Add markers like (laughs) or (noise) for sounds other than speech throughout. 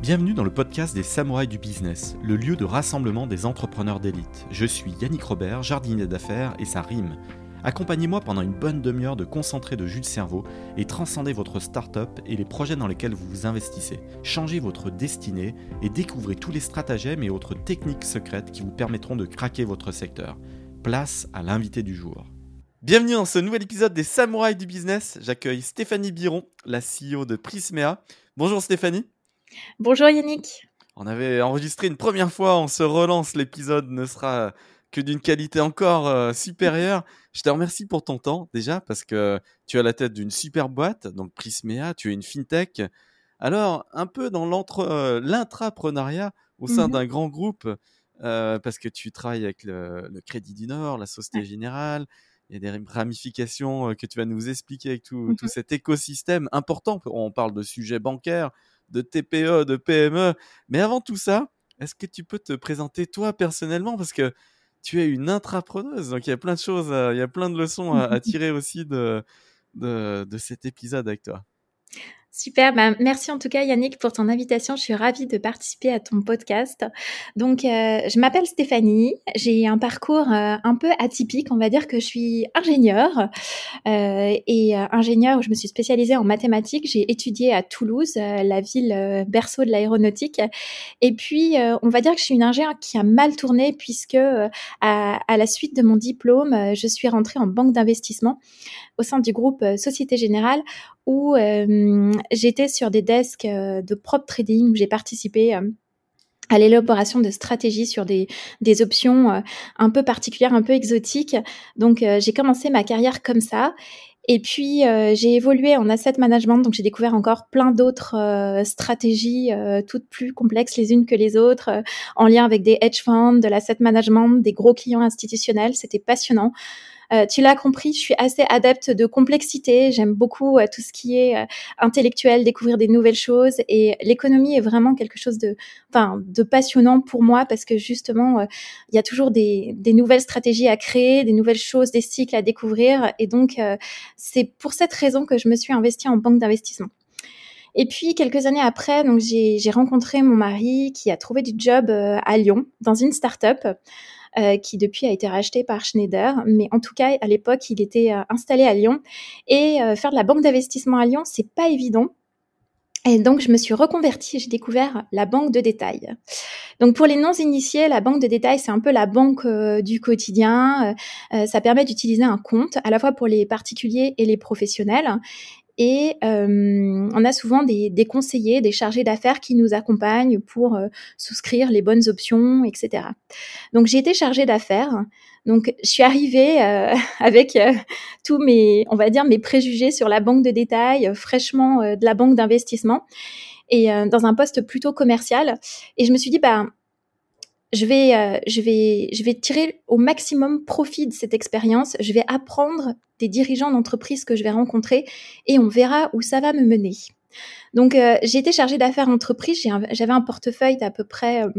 Bienvenue dans le podcast des Samouraïs du Business, le lieu de rassemblement des entrepreneurs d'élite. Je suis Yannick Robert, jardinier d'affaires, et ça rime. Accompagnez-moi pendant une bonne demi-heure de concentrer de jus de cerveau et transcendez votre start-up et les projets dans lesquels vous vous investissez. Changez votre destinée et découvrez tous les stratagèmes et autres techniques secrètes qui vous permettront de craquer votre secteur. Place à l'invité du jour. Bienvenue dans ce nouvel épisode des Samouraïs du Business. J'accueille Stéphanie Biron, la CEO de Prismea. Bonjour Stéphanie. Bonjour Yannick. On avait enregistré une première fois, on se relance, l'épisode ne sera que d'une qualité encore euh, supérieure. Je te remercie pour ton temps déjà parce que tu as la tête d'une super boîte, donc Prismea, tu es une fintech. Alors, un peu dans euh, l'intrapreneuriat au sein mmh d'un grand groupe, euh, parce que tu travailles avec le, Crédit du Nord, la Société Générale, il y a des ramifications que tu vas nous expliquer avec tout, tout mmh cet écosystème important. On parle de sujets bancaires, de TPE, de PME. Mais avant tout ça, est-ce que tu peux te présenter toi personnellement? Parce que tu es une intrapreneuse, donc il y a plein de choses, il y a plein de leçons à, (laughs) tirer aussi de, de cet épisode avec toi. Super, bah, merci en tout cas Yannick pour ton invitation. Je suis ravie de participer à ton podcast. Donc, euh, je m'appelle Stéphanie. J'ai un parcours euh, un peu atypique. On va dire que je suis ingénieure euh, et ingénieure. Je me suis spécialisée en mathématiques. J'ai étudié à Toulouse, la ville berceau de l'aéronautique. Et puis, on va dire que je suis une ingénieure qui a mal tourné puisque à, à, la suite de mon diplôme, je suis rentrée en banque d'investissement au sein du groupe Société Générale où euh, j'étais sur des desks euh, de prop trading où j'ai participé euh, à l'élaboration de stratégies sur des, des options un peu particulières, un peu exotiques. Donc j'ai commencé ma carrière comme ça. Et puis j'ai évolué en asset management, donc j'ai découvert encore plein d'autres stratégies, toutes plus complexes les unes que les autres, en lien avec des hedge funds, de l'asset management, des gros clients institutionnels. C'était passionnant. Euh, tu l'as compris, je suis assez adepte de complexité. J'aime beaucoup euh, tout ce qui est euh, intellectuel, découvrir des nouvelles choses. Et l'économie est vraiment quelque chose de, enfin, de passionnant pour moi parce que justement, il y a toujours des, des, nouvelles stratégies à créer, des nouvelles choses, des cycles à découvrir. Et donc, c'est pour cette raison que je me suis investie en banque d'investissement. Et puis quelques années après, donc j'ai rencontré mon mari qui a trouvé du job à Lyon dans une start-up. Euh, qui depuis a été racheté par Schneider. Mais en tout cas, à l'époque, il était euh, installé à Lyon. Et euh, faire de la banque d'investissement à Lyon, c'est pas évident. Et donc, je me suis reconvertie, j'ai découvert la banque de détail. Donc, pour les non-initiés, la banque de détail, c'est un peu la banque du quotidien. ça permet d'utiliser un compte à la fois pour les particuliers et les professionnels. Et euh, on a souvent des, des, conseillers, des chargés d'affaires qui nous accompagnent pour euh, souscrire les bonnes options, etc. Donc j'ai été chargée d'affaires. Donc je suis arrivée euh, (laughs) avec tous mes, on va dire, mes préjugés sur la banque de détail, fraîchement de la banque d'investissement, et dans un poste plutôt commercial. Et je me suis dit, bah je vais, euh, je vais, je vais tirer au maximum profit de cette expérience. Je vais apprendre des dirigeants d'entreprise que je vais rencontrer et on verra où ça va me mener. Donc, euh, j'ai été chargée d'affaires entreprise. J'avais un, portefeuille d'à peu près euh,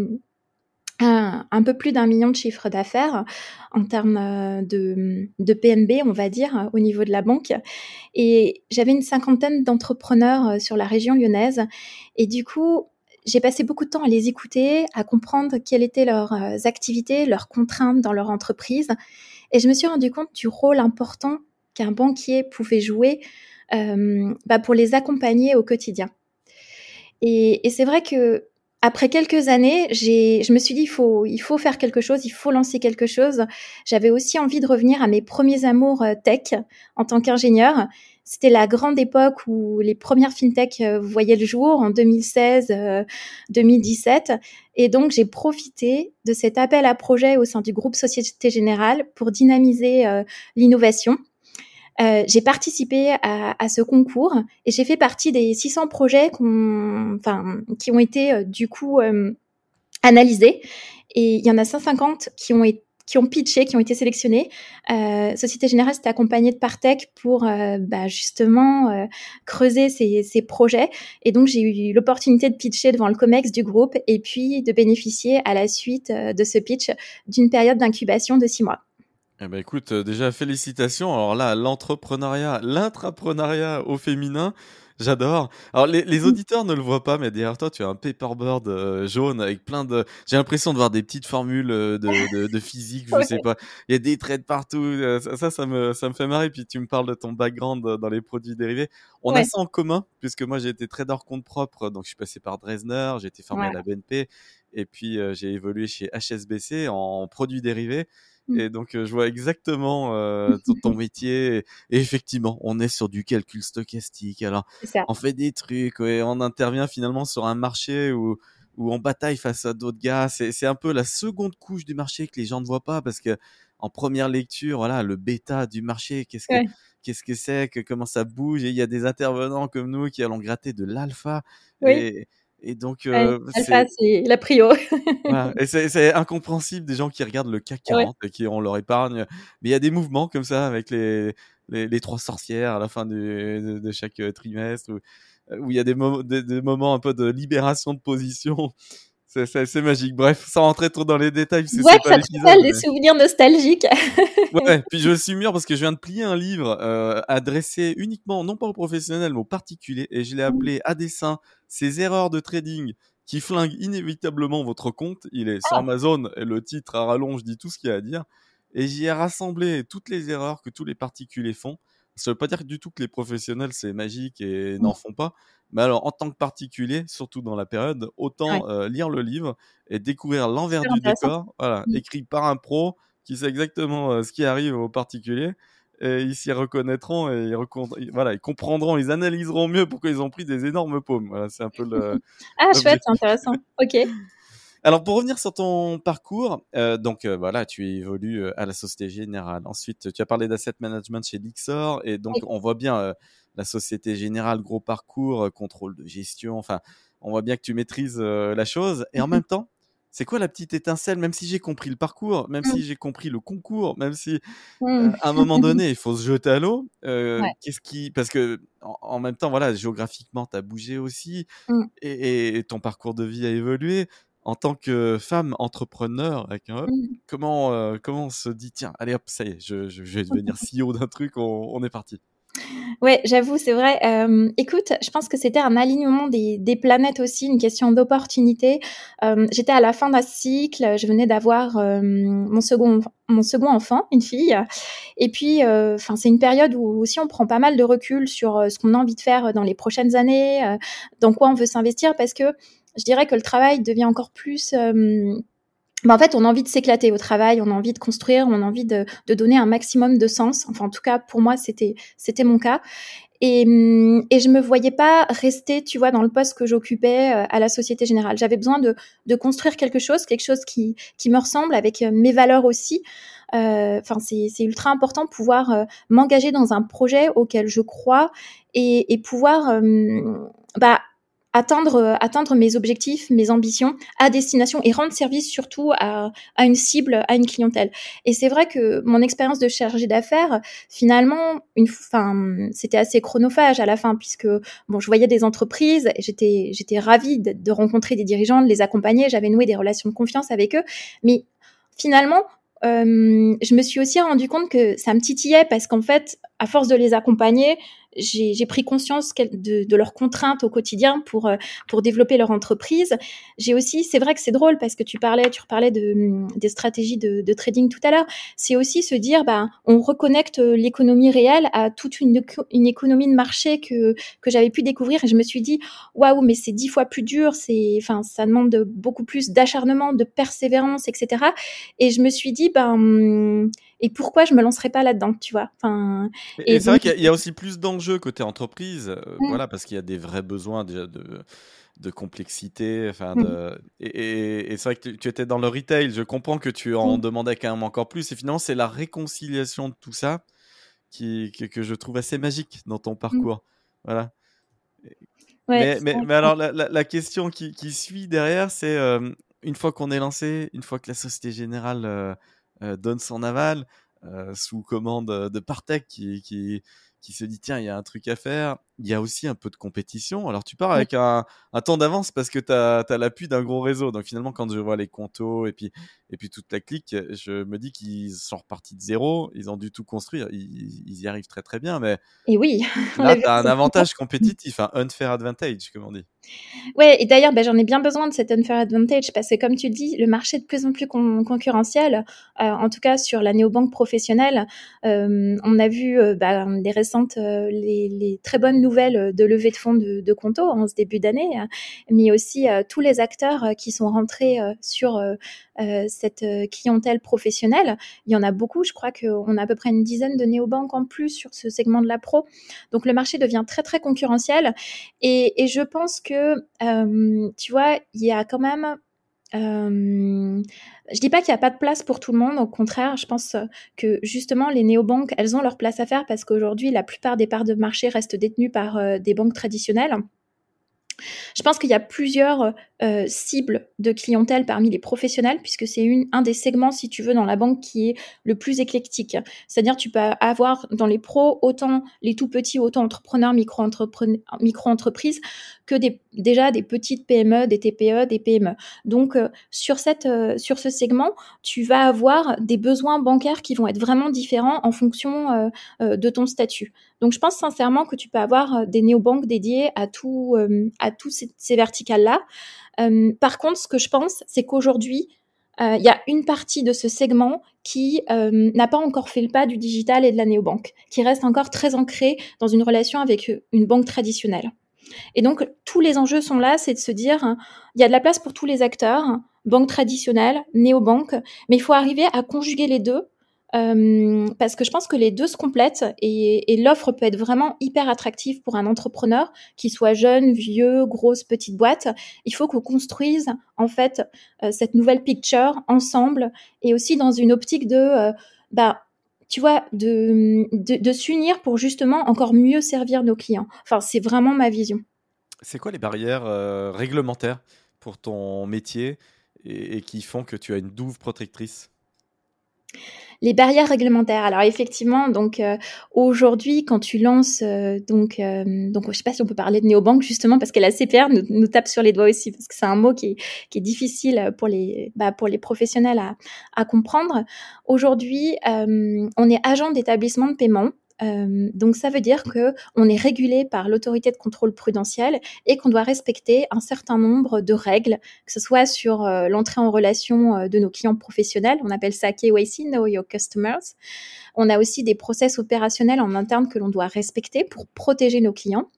un, un, peu plus d'un million de chiffres d'affaires en termes de, de PNB, on va dire, au niveau de la banque. Et j'avais une cinquantaine d'entrepreneurs sur la région lyonnaise. Et du coup, j'ai passé beaucoup de temps à les écouter, à comprendre quelles étaient leurs euh, activités, leurs contraintes dans leur entreprise. Et je me suis rendu compte du rôle important qu'un banquier pouvait jouer euh, bah pour les accompagner au quotidien. Et, c'est vrai que après quelques années, je me suis dit il faut, il faut faire quelque chose, il faut lancer quelque chose. J'avais aussi envie de revenir à mes premiers amours euh, tech en tant qu'ingénieur. C'était la grande époque où les premières fintech euh, voyaient le jour en 2016, 2017. Euh, Et donc, j'ai profité de cet appel à projet au sein du groupe Société Générale pour dynamiser euh, l'innovation. Euh, j'ai participé à, à, ce concours et j'ai fait partie des 600 projets enfin, qui ont été du coup analysés. Et il y en a 150 qui ont été qui ont pitché, qui ont été sélectionnés. Euh, Société Générale s'est accompagnée de Partech pour euh, bah, justement euh, creuser ces, projets. Et donc, j'ai eu l'opportunité de pitcher devant le COMEX du groupe et puis de bénéficier à la suite de ce pitch d'une période d'incubation de six mois. Eh ben écoute, déjà félicitations. Alors là, l'entrepreneuriat, l'intrapreneuriat au féminin, J'adore. Alors les, les, Mmh. auditeurs ne le voient pas, mais derrière toi, tu as un paperboard euh, jaune avec plein de. J'ai l'impression de voir des petites formules euh, de, (laughs) de, de physique, je Ouais. sais pas. Il y a des traits partout. euh, Ça, ça, ça me, ça me fait marrer. Puis tu me parles de ton background dans les produits dérivés. On a ça en commun, puisque moi j'ai été trader compte propre, donc je suis passé par Dresdner, j'ai été formé à la BNP, et puis euh, j'ai évolué chez HSBC en produits dérivés. Mmh. Et donc, euh, je vois exactement euh, ton, (laughs) métier. Et, et effectivement, on est sur du calcul stochastique. Alors, on fait des trucs, ouais, on intervient finalement sur un marché où, où on bataille face à d'autres gars. C'est, c'est un peu la seconde couche du marché que les gens ne voient pas parce que en première lecture, voilà, le bêta du marché, qu'est-ce que, Ouais. qu'est-ce que c'est, que comment ça bouge? Et il y a des intervenants comme nous qui allons gratter de l'alpha. Oui. Et, et donc, euh, Alpha, c'est, la prio. voilà. (laughs) Et c'est, incompréhensible des gens qui regardent le CAC Ouais. 40 et qui ont leur épargne. Mais il y a des mouvements comme ça avec les, les, les trois sorcières à la fin du, de, de chaque euh, trimestre où, où il y a des, mo- des, des moments un peu de libération de position. C'est, magique. Bref, sans rentrer trop dans les détails, parce que Ouais, c'est pas ça te des mais- souvenirs nostalgiques. (laughs) Ouais, (laughs) puis je suis mûr parce que je viens de plier un livre euh, adressé uniquement, non pas aux professionnels, mais aux particuliers, et je l'ai appelé à dessein ces erreurs de trading qui flinguent inévitablement votre compte. Il est sur Ah. Amazon et le titre à rallonge dit tout ce qu'il y a à dire. Et j'y ai rassemblé toutes les erreurs que tous les particuliers font. Ça veut pas dire du tout que les professionnels c'est magique et Mmh. n'en font pas. Mais alors, en tant que particulier, surtout dans la période, autant Ouais. euh, lire le livre et découvrir l'envers du décor, voilà, Mmh. écrit par un pro qui sait exactement euh, ce qui arrive aux particuliers. Et ils s'y reconnaîtront et ils, ils- voilà, ils comprendront, ils analyseront mieux pourquoi ils ont pris des énormes paumes. Voilà, c'est un peu le. (laughs) Ah, chouette, intéressant. Ok. Alors pour revenir sur ton parcours, euh, donc euh, voilà, tu évolues euh, à la Société Générale. Ensuite, tu as parlé d'asset management chez Lixor et donc Oui. on voit bien la Société Générale, gros parcours, contrôle de gestion. Enfin, on voit bien que tu maîtrises la chose. Et en Mhm. même temps, c'est quoi la petite étincelle? Même si j'ai compris le parcours, même Mm. si j'ai compris le concours, même si Mmh. à un moment donné, il faut se jeter à l'eau. Ouais. Qu'est-ce qui Parce que en, en même temps, voilà, géographiquement, tu as bougé aussi et ton parcours de vie a évolué. En tant que femme entrepreneur, avec un E, Mmh. comment euh, comment on se dit tiens, allez hop, ça y est, je, je, je vais devenir (laughs) CEO d'un truc, on, on est parti. Ouais, j'avoue, c'est vrai. Euh, écoute, je pense que c'était un alignement des, des planètes aussi, une question d'opportunité. Euh, J'étais à la fin d'un cycle, je venais d'avoir euh, mon second mon second enfant, une fille. Et puis, euh, enfin, c'est une période où aussi on prend pas mal de recul sur euh, ce qu'on a envie de faire dans les prochaines années, euh, dans quoi on veut s'investir, parce que je dirais que le travail devient encore plus euh, bah, en fait, on a envie de s'éclater au travail, on a envie de construire, on a envie de, de donner un maximum de sens. Enfin, en tout cas, pour moi, c'était c'était mon cas. Et, hum, et je me voyais pas rester, tu vois, dans le poste que j'occupais euh, à la Société Générale. J'avais besoin de, de construire quelque chose, quelque chose qui, qui me ressemble, avec euh, mes valeurs aussi. Euh, Enfin, c'est c'est ultra important de pouvoir euh, m'engager dans un projet auquel je crois et, et pouvoir, euh, bah, atteindre, euh, atteindre mes objectifs, mes ambitions à destination et rendre service surtout à, à une cible, à une clientèle. Et c'est vrai que mon expérience de chargée d'affaires, finalement, une, enfin, c'était assez chronophage à la fin puisque bon, je voyais des entreprises, j'étais, j'étais ravie de, de rencontrer des dirigeants, de les accompagner, j'avais noué des relations de confiance avec eux, mais finalement, euh, je me suis aussi rendu compte que ça me titillait parce qu'en fait, à force de les accompagner, j'ai pris conscience de, de leurs contraintes au quotidien pour euh, pour développer leur entreprise. J'ai aussi, c'est vrai que c'est drôle parce que tu parlais, tu reparlais de hum, des stratégies de, de trading tout à l'heure. C'est aussi se dire, bah, on reconnecte l'économie réelle à toute une une économie de marché que que j'avais pu découvrir et je me suis dit, waouh, mais c'est dix fois plus dur, c'est, enfin, ça demande de- beaucoup plus d'acharnement, de persévérance, etc. Et je me suis dit, ben, hum, et pourquoi je me lancerais pas là-dedans, tu vois? Enfin, Et, c'est vrai qu'il y a- il y, a aussi plus d'enjeux côté entreprise, euh, Mm. voilà, parce qu'il y a des vrais besoins déjà de, de complexité. Enfin, Mm. de, et et- et c'est vrai que tu, tu étais dans le retail, je comprends que tu en Mm. demandais quand même encore plus. Et finalement, c'est la réconciliation de tout ça qui, que, que je trouve assez magique dans ton parcours. Voilà. ouais, mais, mais, alors, la, la- la question qui, qui suit derrière, c'est euh, une fois qu'on est lancé, une fois que la Société Générale euh, donne son aval, euh, sous commande de Partech qui, qui, qui se dit tiens, il y a un truc à faire, il y a aussi un peu de compétition. Alors, tu pars avec un, temps d'avance parce que tu as, l'appui d'un gros réseau. Donc, finalement, quand je vois les contos et puis, et puis toute la clique, je me dis qu'ils sont repartis de zéro. Ils ont dû tout construire. Ils, y arrivent très, très bien. Mais et oui, (laughs) là, tu as un avantage compétitif, un unfair advantage, comme on dit. Ouais, et d'ailleurs, ben, j'en ai bien besoin de cet unfair advantage parce que, comme tu dis, le marché est de plus en plus concurrentiel, euh, en tout cas sur la néobanque professionnelle. Euh, on a vu euh, ben, les récentes, les, les, très bonnes nouvelles de levée de fonds de, de Conto en ce début d'année, hein, mais aussi tous les acteurs qui sont rentrés sur cette clientèle professionnelle. Il y en a beaucoup, je crois qu'on a à peu près une dizaine de néobanques en plus sur ce segment de la pro. Donc le marché devient très très concurrentiel et, je pense que euh, tu vois, il y a quand même euh, je dis pas qu'il n'y a pas de place pour tout le monde, au contraire, je pense que justement les néobanques, elles ont leur place à faire parce qu'aujourd'hui, la plupart des parts de marché restent détenues par euh, des banques traditionnelles. Je pense qu'il y a plusieurs euh, cibles de clientèle parmi les professionnels, puisque c'est un des segments, si tu veux, dans la banque qui est le plus éclectique. C'est-à-dire, tu peux avoir dans les pros autant les tout petits auto-entrepreneurs, micro-entreprises, que des, déjà des petites PME, des TPE, des PME. Donc, euh, sur, cette, euh, sur ce segment, tu vas avoir des besoins bancaires qui vont être vraiment différents en fonction de ton statut. Donc, je pense sincèrement que tu peux avoir des néobanques dédiées à tout, à tous ces, ces verticales-là. Euh, par contre, ce que je pense, c'est qu'aujourd'hui, euh, il y a une partie de ce segment qui euh, n'a pas encore fait le pas du digital et de la néobanque, qui reste encore très ancré dans une relation avec une banque traditionnelle. Et donc, tous les enjeux sont là, c'est de se dire, hein, il y a de la place pour tous les acteurs, banque traditionnelle, néobanque, mais il faut arriver à conjuguer les deux euh, parce que je pense que les deux se complètent et, l'offre peut être vraiment hyper attractive pour un entrepreneur, qui soit jeune, vieux, grosse, petite boîte. Il faut qu'on construise en fait euh, cette nouvelle picture ensemble et aussi dans une optique de, euh, bah, tu vois, de, de, s'unir pour justement encore mieux servir nos clients. Enfin, c'est vraiment ma vision. C'est quoi les barrières réglementaires pour ton métier et qui font que tu as une douve protectrice? Les barrières réglementaires. Alors effectivement, donc euh, aujourd'hui, quand tu lances, euh, donc, euh, donc je sais pas si on peut parler de néobanque justement parce que la CPR nous, nous, tape sur les doigts aussi parce que c'est un mot qui est, qui est difficile pour les, bah, pour les professionnels à, à comprendre. Aujourd'hui, on est agent d'établissement de paiement. Euh, donc ça veut dire que on est régulé par l'autorité de contrôle prudentiel et qu'on doit respecter un certain nombre de règles, que ce soit sur euh, l'entrée en relation euh, de nos clients professionnels, on appelle ça KYC, Know Your Customers. On a aussi des process opérationnels en interne que l'on doit respecter pour protéger nos clients.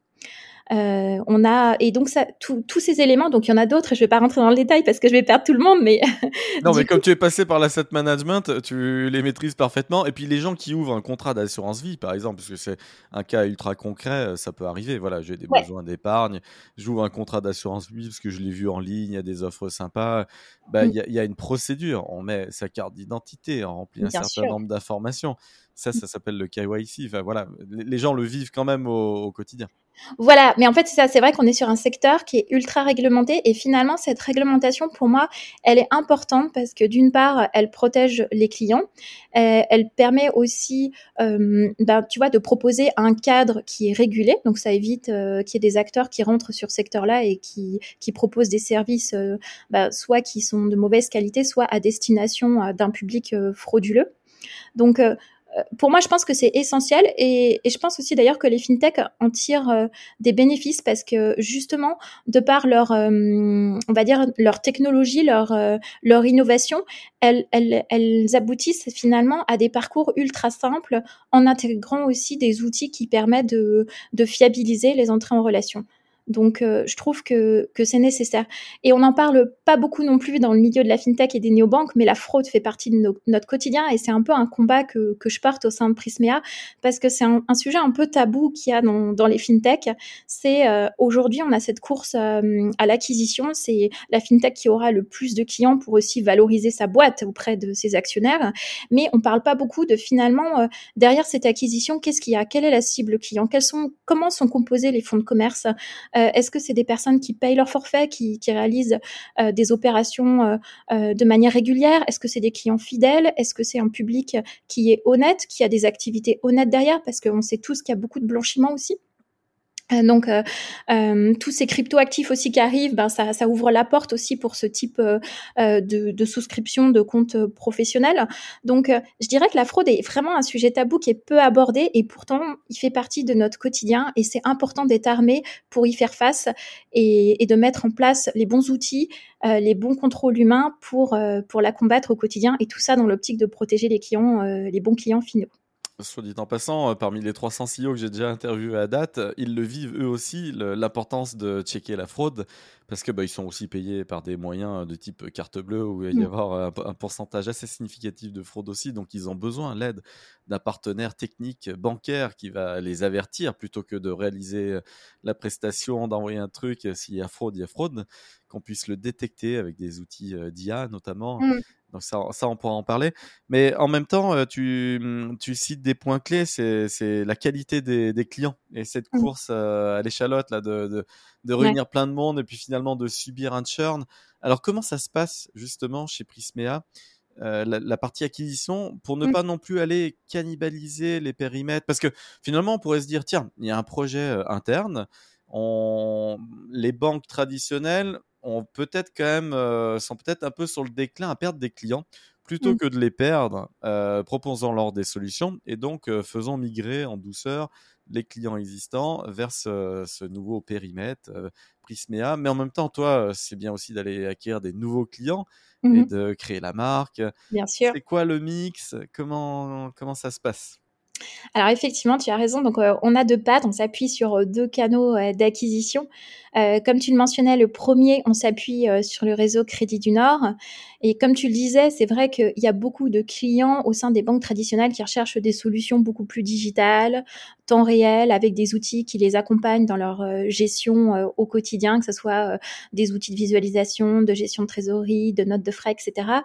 Euh, on a et donc ça, tous ces éléments. Donc il y en a d'autres. Je vais pas rentrer dans le détail parce que je vais perdre tout le monde. Mais (laughs) non, mais comme tu es passé par l'asset management, tu les maîtrises parfaitement. Et puis les gens qui ouvrent un contrat d'assurance vie, par exemple, parce que c'est un cas ultra concret, ça peut arriver. Voilà, j'ai des besoins d'épargne, j'ouvre un contrat d'assurance vie parce que je l'ai vu en ligne, il y a des offres sympas. Bah, mm. il y, a une procédure. On met sa carte d'identité, on remplit un certain nombre d'informations. Ça, mm. ça s'appelle le KYC. Enfin, voilà, les gens le vivent quand même au quotidien. Voilà, mais en fait, c'est ça, c'est vrai qu'on est sur un secteur qui est ultra réglementé et finalement, cette réglementation, pour moi, elle est importante parce que d'une part, elle protège les clients, euh, elle permet aussi, euh, ben, tu vois, de proposer un cadre qui est régulé, donc ça évite euh, qu'il y ait des acteurs qui rentrent sur ce secteur-là et qui, qui proposent des services, ben, soit qui sont de mauvaise qualité, soit à destination d'un public frauduleux. Donc, pour moi, je pense que c'est essentiel et, et, je pense aussi d'ailleurs que les fintechs en tirent euh, des bénéfices parce que justement, de par leur, euh, on va dire leur technologie, leur leur innovation, elles, elles, elles aboutissent finalement à des parcours ultra simples en intégrant aussi des outils qui permettent de, de fiabiliser les entrées en relation. Donc, euh, je trouve que, que c'est nécessaire. Et on n'en parle pas beaucoup non plus dans le milieu de la fintech et des néobanques, mais la fraude fait partie de notre quotidien et c'est un peu un combat que, que, je porte au sein de Prismea parce que c'est un, sujet un peu tabou qu'il y a dans, dans les fintech. C'est euh, aujourd'hui, on a cette course euh, à l'acquisition. C'est la fintech qui aura le plus de clients pour aussi valoriser sa boîte auprès de ses actionnaires. Mais on parle pas beaucoup de finalement, derrière cette acquisition, qu'est-ce qu'il y a? Quelle est la cible client? Quels sont, Comment sont composés les fonds de commerce? euh, est-ce que c'est des personnes qui payent leur forfait, qui, réalisent euh, des opérations euh, de manière régulière? Est-ce que c'est des clients fidèles? Est-ce que c'est un public qui est honnête, qui a des activités honnêtes derrière? Parce qu'on sait tous qu'il y a beaucoup de blanchiment aussi. Euh, donc, euh, euh, tous ces crypto-actifs aussi qui arrivent, ben, ça, ouvre la porte aussi pour ce type euh, de, souscription de comptes professionnels. Donc, je dirais que la fraude est vraiment un sujet tabou qui est peu abordé et pourtant, il fait partie de notre quotidien et c'est important d'être armé pour y faire face et, et, de mettre en place les bons outils, les bons contrôles humains pour, pour la combattre au quotidien et tout ça dans l'optique de protéger les clients, les bons clients finaux. Soit dit en passant, euh, parmi les 300 CEO que j'ai déjà interviewés à date, euh, ils le vivent eux aussi, l'importance de checker la fraude, parce que bah, sont aussi payés par des moyens de type carte bleue, où il va y mm. avoir un, pourcentage assez significatif de fraude aussi, donc ils ont besoin l'aide d'un partenaire technique bancaire qui va les avertir plutôt que de réaliser euh, la prestation, d'envoyer un truc, s'il y a fraude, il y a fraude, qu'on puisse le détecter avec des outils d'IA notamment. Mm. Donc ça, ça, on pourra en parler. Mais en même temps, euh, tu, mm, tu cites des points clés, c'est la qualité des, des, clients et cette mmh. course euh, à l'échalote là de, de, de réunir plein de monde et puis finalement de subir un churn. Alors comment ça se passe justement chez Prismea euh, la, partie acquisition pour ne mmh. pas non plus aller cannibaliser les périmètres? Parce que finalement on pourrait se dire tiens il y a un projet interne on... les banques traditionnelles ont peut-être quand même euh, sont peut-être un peu sur le déclin à perdre des clients plutôt mmh. que de les perdre, euh, proposons-leur des solutions et donc euh, faisons migrer en douceur les clients existants vers ce, nouveau périmètre Prismea. Mais en même temps, toi, c'est bien aussi d'aller acquérir des nouveaux clients et mmh de créer la marque. Bien sûr. C'est quoi le mix? Comment comment ça se passe? Alors effectivement, tu as raison. Donc euh, on a deux pattes, on s'appuie sur euh, deux canaux euh, d'acquisition. comme tu le mentionnais, le premier, on s'appuie sur le réseau Crédit du Nord. Et comme tu le disais, c'est vrai qu'il y a beaucoup de clients au sein des banques traditionnelles qui recherchent des solutions beaucoup plus digitales, temps réel, avec des outils qui les accompagnent dans leur gestion au quotidien, que ce soit des outils de visualisation, de gestion de trésorerie, de notes de frais, etc.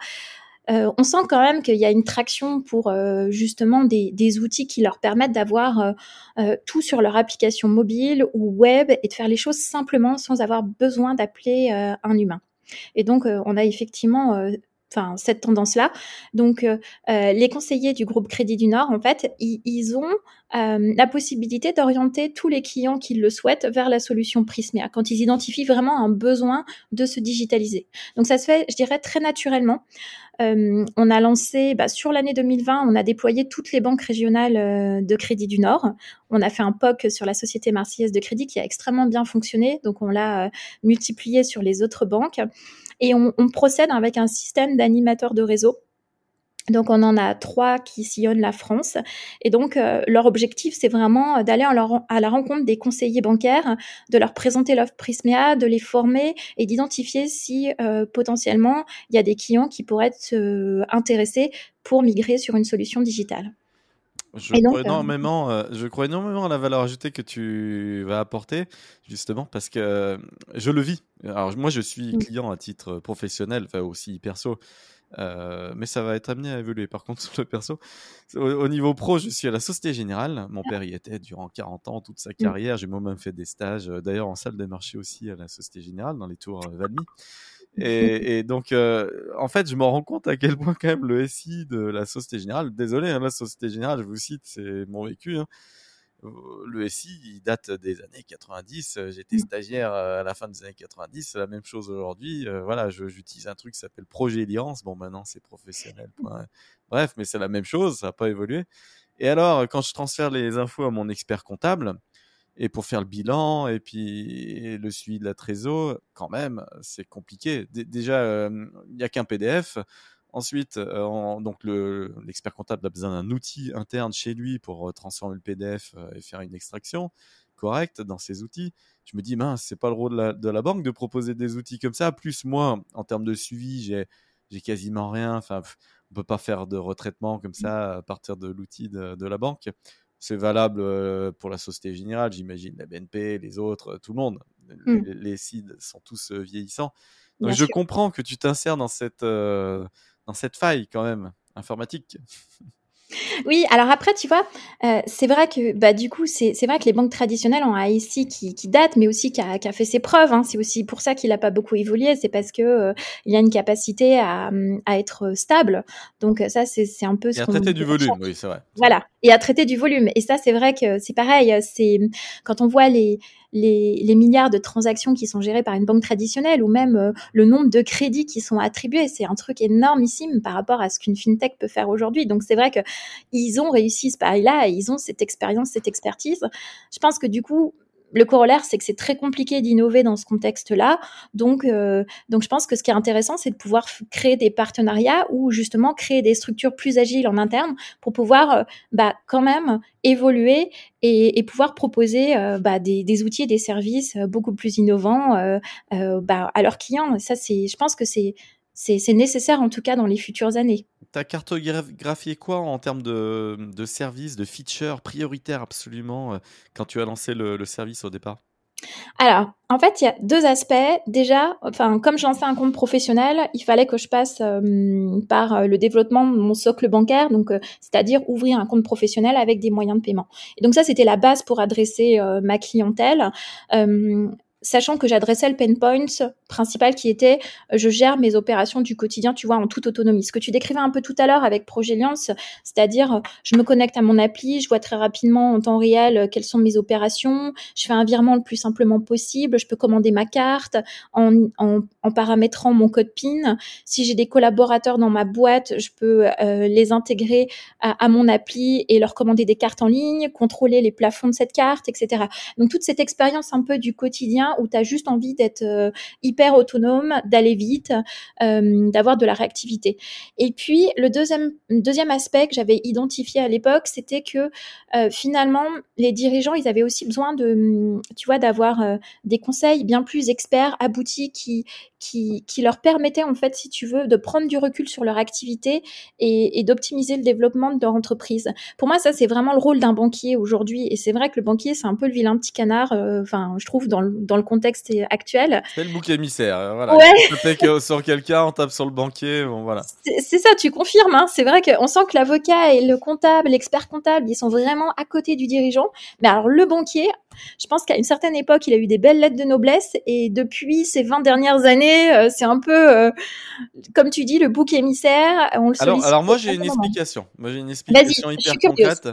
Euh, on sent quand même qu'il y a une traction pour euh, justement des, outils qui leur permettent d'avoir euh, tout sur leur application mobile ou web et de faire les choses simplement sans avoir besoin d'appeler un humain. Et donc, on a effectivement enfin cette tendance-là. Donc, euh, euh, les conseillers du groupe Crédit du Nord, en fait, ils, ont euh, la possibilité d'orienter tous les clients qui le souhaitent vers la solution Prismea quand ils identifient vraiment un besoin de se digitaliser. Donc, ça se fait, je dirais, très naturellement. On a lancé, bah, sur l'année 2020, on a déployé toutes les banques régionales de Crédit du Nord. On a fait un POC sur la Société Marseillaise de Crédit qui a extrêmement bien fonctionné. Donc, on l'a multiplié sur les autres banques. Et on, procède avec un système d'animateurs de réseau. Donc on en a trois qui sillonnent la France. Et donc euh, leur objectif, c'est vraiment d'aller à la rencontre des conseillers bancaires, de leur présenter l'offre Prismea, de les former et d'identifier si euh, potentiellement il y a des clients qui pourraient être euh, intéressés pour migrer sur une solution digitale. Je crois, énormément, euh, je crois énormément à la valeur ajoutée que tu vas apporter, justement, parce que euh, je le vis. Alors, moi, je suis client à titre professionnel, enfin aussi perso, euh, mais ça va être amené à évoluer. Par contre, (laughs) sur le perso, au, niveau pro, je suis à la Société Générale. Mon père y était durant 40 ans, toute sa mmh. carrière. J'ai moi-même fait des stages, d'ailleurs, en salle des marchés aussi à la Société Générale, dans les tours Valmy. Et, (laughs) et, donc, euh, en fait, je me rends compte à quel point quand même le SI de la Société Générale, désolé, hein, la Société Générale, je vous cite, c'est mon vécu, hein, euh, le SI, il date des années 90. J'étais mmh. stagiaire euh, à la fin des années 90. C'est la même chose aujourd'hui. voilà, j'utilise un truc qui s'appelle Projet Alliance. Bon, maintenant, c'est professionnel. Bref, mais c'est la même chose. Ça n'a pas évolué. Et alors, quand je transfère les infos à mon expert comptable, et pour faire le bilan et puis le suivi de la trésor, quand même, c'est compliqué. déjà, euh, il n'y a qu'un PDF. Ensuite, euh, donc l'expert comptable a besoin d'un outil interne chez lui pour euh, transformer le PDF et faire une extraction correcte dans ses outils. Je me dis, mince, c'est pas le rôle de la, de la, banque de proposer des outils comme ça. Plus moi, en termes de suivi, j'ai j'ai quasiment rien. Enfin, on peut pas faire de retraitement comme ça à partir de l'outil de, de la banque. C'est valable euh, pour la Société Générale, j'imagine, la BNP, les autres, tout le monde. Mmh. Les, CID sont tous euh, vieillissants. Donc je comprends que tu t'insères dans cette, euh, dans cette faille quand même informatique. (laughs) Oui, alors après, tu vois, euh, c'est vrai que bah, du coup, c'est vrai que les banques traditionnelles ont un IC qui, qui date, mais aussi qui a, qui a fait ses preuves. Hein. C'est aussi pour ça qu'il n'a pas beaucoup évolué. C'est parce que euh, il y a une capacité à, à être stable. Donc ça, c'est un peu ce Et à traiter du volume, oui, c'est vrai. Voilà, et à traiter du volume. Et ça, c'est vrai que c'est pareil. C'est quand on voit les, les, milliards de transactions qui sont gérées par une banque traditionnelle ou même euh, le nombre de crédits qui sont attribués, c'est un truc énormissime par rapport à ce qu'une fintech peut faire aujourd'hui. Donc c'est vrai que ils ont réussi ce pari-là, ils ont cette expérience, cette expertise. Je pense que du coup, le corollaire, c'est que c'est très compliqué d'innover dans ce contexte-là. Donc, euh, donc, je pense que ce qui est intéressant, c'est de pouvoir créer des partenariats ou justement créer des structures plus agiles en interne pour pouvoir, euh, bah, quand même évoluer et, pouvoir proposer euh, bah, des, outils et des services beaucoup plus innovants bah, à leurs clients. Ça, c'est, je pense que c'est c'est nécessaire en tout cas dans les futures années. Tu as cartographié quoi en termes de, de services, de features prioritaires absolument euh, quand tu as lancé le, service au départ? Alors, en fait, il y a deux aspects. Déjà, enfin, comme je lançais un compte professionnel, il fallait que je passe euh, par euh, le développement de mon socle bancaire, donc c'est-à-dire ouvrir un compte professionnel avec des moyens de paiement. Et donc ça, c'était la base pour adresser ma clientèle sachant que j'adressais le pain point principal qui était euh, je gère mes opérations du quotidien, tu vois, en toute autonomie. Ce que tu décrivais un peu tout à l'heure avec Progeliance, c'est-à-dire euh, je me connecte à mon appli, je vois très rapidement en temps réel euh, quelles sont mes opérations, je fais un virement le plus simplement possible, je peux commander ma carte en, en, en paramétrant mon code PIN. Si j'ai des collaborateurs dans ma boîte, je peux les intégrer à, à, mon appli et leur commander des cartes en ligne, contrôler les plafonds de cette carte, etc. Donc toute cette expérience un peu du quotidien où tu as juste envie d'être euh, autonome, d'aller vite, euh, d'avoir de la réactivité. Et puis, le deuxième, deuxième aspect que j'avais identifié à l'époque, c'était que euh, finalement, les dirigeants, ils avaient aussi besoin de, tu vois, d'avoir des conseils bien plus experts, aboutis, qui, qui, qui, leur permettaient, en fait, si tu veux, de prendre du recul sur leur activité et, et d'optimiser le développement de leur entreprise. Pour moi, ça, c'est vraiment le rôle d'un banquier aujourd'hui. Et c'est vrai que le banquier, c'est un peu le vilain petit canard, enfin, je trouve, dans le, dans le contexte actuel. C'est le bouc émissaire. Euh, voilà. Ouais. sur quelqu'un, on tape sur le banquier. Bon, voilà. C'est ça, tu confirmes. Hein. C'est vrai qu'on sent que l'avocat et le comptable, l'expert comptable, ils sont vraiment à côté du dirigeant. Mais alors, le banquier, je pense qu'à une certaine époque, il a eu des belles lettres de noblesse. Et depuis ces 20 dernières années, euh, c'est un peu, euh, comme tu dis, le bouc émissaire. On le alors, alors, moi, j'ai une explication. Moi, j'ai une explication hyper concrète.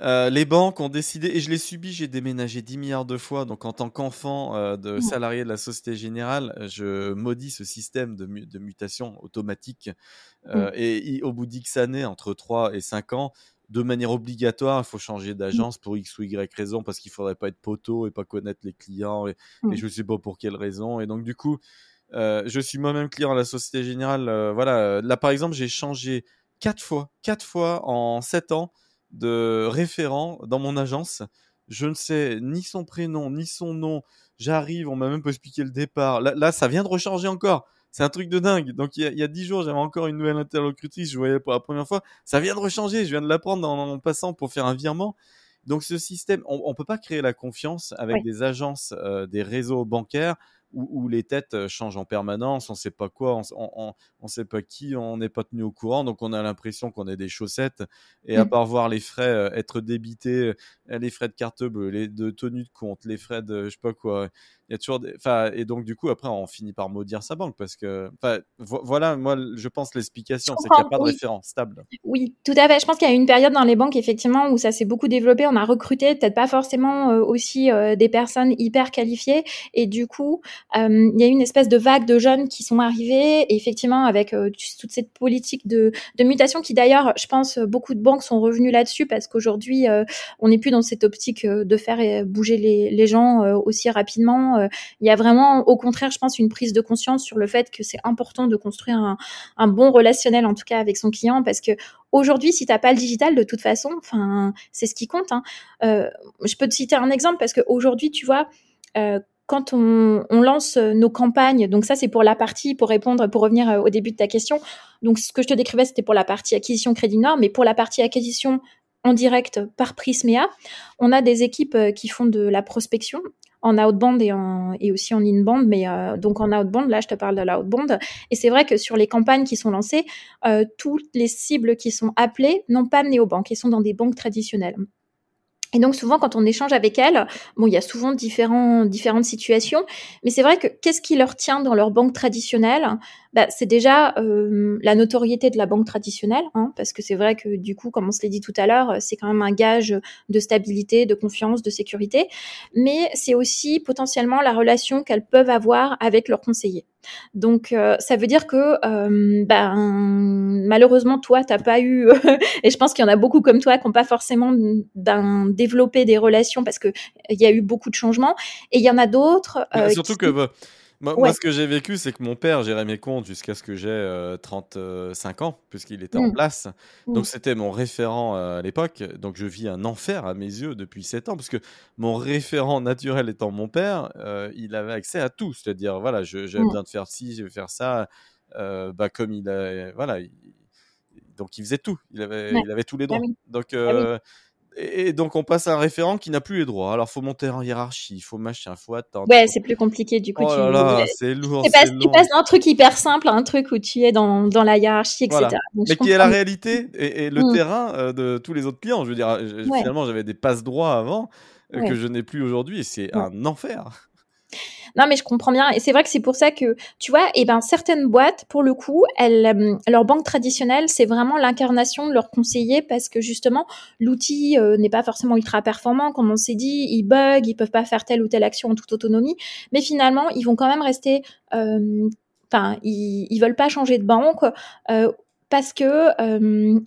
(laughs) les banques ont décidé, et je l'ai subi, j'ai déménagé 10 milliards de fois. Donc, en tant qu'enfant, euh, de salariés de la Société Générale, je maudis ce système de, de mutation automatique. Euh, mmh. Et au bout d'X années, entre 3 et 5 ans, de manière obligatoire, il faut changer mmh. d'agence pour X ou Y raison parce qu'il faudrait pas être poteau et pas connaître les clients et, je ne sais pas pour quelle raison. Et donc, du coup, euh, je suis moi-même client à la Société Générale. voilà, là, par exemple, j'ai changé quatre fois, quatre fois en 7 ans de référent dans mon agence. Je ne sais ni son prénom, ni son nom, J'arrive, on m'a même pas expliqué le départ. Là, ça vient de recharger encore. C'est un truc de dingue. Donc il y a dix jours, j'avais encore une nouvelle interlocutrice, je voyais pour la première fois. Ça vient de rechanger, je viens de l'apprendre en, passant pour faire un virement. Donc ce système, on, ne peut pas créer la confiance avec des agences, euh, des réseaux bancaires où, les têtes euh, changent en permanence, on ne sait pas quoi, on, ne sait pas qui, on n'est pas tenu au courant, donc on a l'impression qu'on est des chaussettes. Et à mmh. part voir les frais euh, être débités, euh, les frais de carte bleue, les de tenue de compte, les frais de je sais pas quoi, il y a toujours des... enfin et donc du coup après on finit par maudire sa banque parce que enfin voilà moi je pense l'explication c'est qu'il n'y a pas de référence stable. Oui, tout à fait. Je pense qu'il y a une période dans les banques effectivement où ça s'est beaucoup développé, on a recruté peut-être pas forcément aussi des personnes hyper qualifiées et du coup il y a eu une espèce de vague de jeunes qui sont arrivés, et effectivement avec euh, toute cette politique de, mutation qui d'ailleurs, je pense, beaucoup de banques sont revenues là-dessus parce qu'aujourd'hui, euh, on n'est plus dans cette optique de faire bouger les, gens aussi rapidement. Il y a vraiment, au contraire, je pense, une prise de conscience sur le fait que c'est important de construire un, bon relationnel, en tout cas avec son client, parce que Aujourd'hui, si t'as pas le digital, de toute façon, enfin, c'est ce qui compte. Hein. Euh, je peux te citer un exemple parce qu'aujourd'hui, tu vois, euh, quand on, lance euh, nos campagnes, donc ça c'est pour la partie, pour répondre, pour revenir euh, au début de ta question, donc ce que je te décrivais c'était pour la partie acquisition Crédit Nord, mais pour la partie acquisition en direct par Prismea, on a des équipes euh, qui font de la prospection en outbound et, aussi en inbound, mais donc en outbound, là je te parle de l'outbound. Et c'est vrai que sur les campagnes qui sont lancées, toutes les cibles qui sont appelées n'ont pas de néobanques, ils sont dans des banques traditionnelles. Et donc souvent quand on échange avec elles, bon il y a souvent différentes situations, mais c'est vrai que qu'est-ce qui leur tient dans leur banque traditionnelle? Bah, c'est déjà euh, la notoriété de la banque traditionnelle, hein, parce que c'est vrai que du coup, comme on se l'a dit tout à l'heure, c'est quand même un gage de stabilité, de confiance, de sécurité, mais c'est aussi potentiellement la relation qu'elles peuvent avoir avec leurs conseillers. Donc, euh, ça veut dire que, euh, ben, malheureusement, toi, t'as pas eu, (laughs) et je pense qu'il y en a beaucoup comme toi qui n'ont pas forcément développé des relations parce que il y a eu beaucoup de changements, et il y en a d'autres. Euh, surtout que moi, ce que j'ai vécu, c'est que mon père gérait mes comptes jusqu'à ce que j'ai 35 ans, puisqu'il était en mmh. place. Donc, mmh. c'était mon référent à l'époque. Donc, je vis un enfer à mes yeux depuis 7 ans, parce que mon référent naturel étant mon père, il avait accès à tout. C'est-à-dire, voilà, j'ai mmh. besoin de faire ci, je vais faire ça. bah, comme il a. Voilà. donc, il faisait tout. Il avait, il avait tous les bah droits. Donc, bah et donc on passe à un référent qui n'a plus les droits. Alors faut monter en hiérarchie, il faut machin, faut attendre. Ouais, c'est plus compliqué du coup. Oh là là, c'est lourd. Tu passes d'un truc hyper simple à un truc où tu es dans, dans la hiérarchie, etc. Mais qui est la réalité et, le mmh. terrain euh, de tous les autres clients. Je veux dire, finalement j'avais des passe droits avant euh, que je n'ai plus aujourd'hui et c'est un enfer. Non, mais je comprends bien. Et c'est vrai que c'est pour ça que, tu vois, eh ben, certaines boîtes, pour le coup, elles, euh, leur banque traditionnelle, c'est vraiment l'incarnation de leur conseiller parce que justement, l'outil euh, n'est pas forcément ultra performant. Comme on s'est dit, ils bug, ils peuvent pas faire telle ou telle action en toute autonomie. Mais finalement, ils vont quand même rester, euh, enfin, ils, ils veulent pas changer de banque. parce que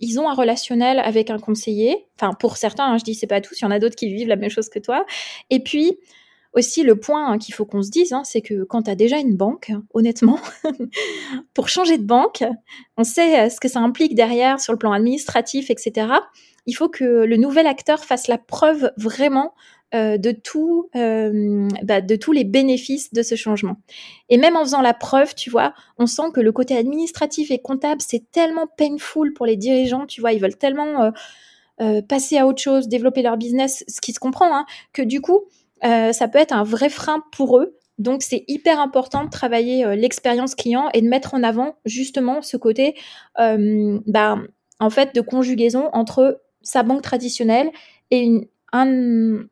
ils ont un relationnel avec un conseiller. Enfin, pour certains, hein, je dis c'est pas tous. Il y en a d'autres qui vivent la même chose que toi. Et puis, aussi, le point hein, qu'il faut qu'on se dise, hein, c'est que quand tu as déjà une banque, honnêtement, (laughs) pour changer de banque, on sait euh, ce que ça implique derrière sur le plan administratif, etc. Il faut que le nouvel acteur fasse la preuve vraiment euh, de tout, euh, bah, de tous les bénéfices de ce changement. Et même en faisant la preuve, tu vois, on sent que le côté administratif et comptable, c'est tellement painful pour les dirigeants, tu vois, ils veulent tellement passer à autre chose, développer leur business, ce qui se comprend, hein, que du coup, euh, ça peut être un vrai frein pour eux. Donc c'est hyper important de travailler euh, l'expérience client et de mettre en avant justement ce côté, euh, bah, en fait, de conjugaison entre sa banque traditionnelle et un,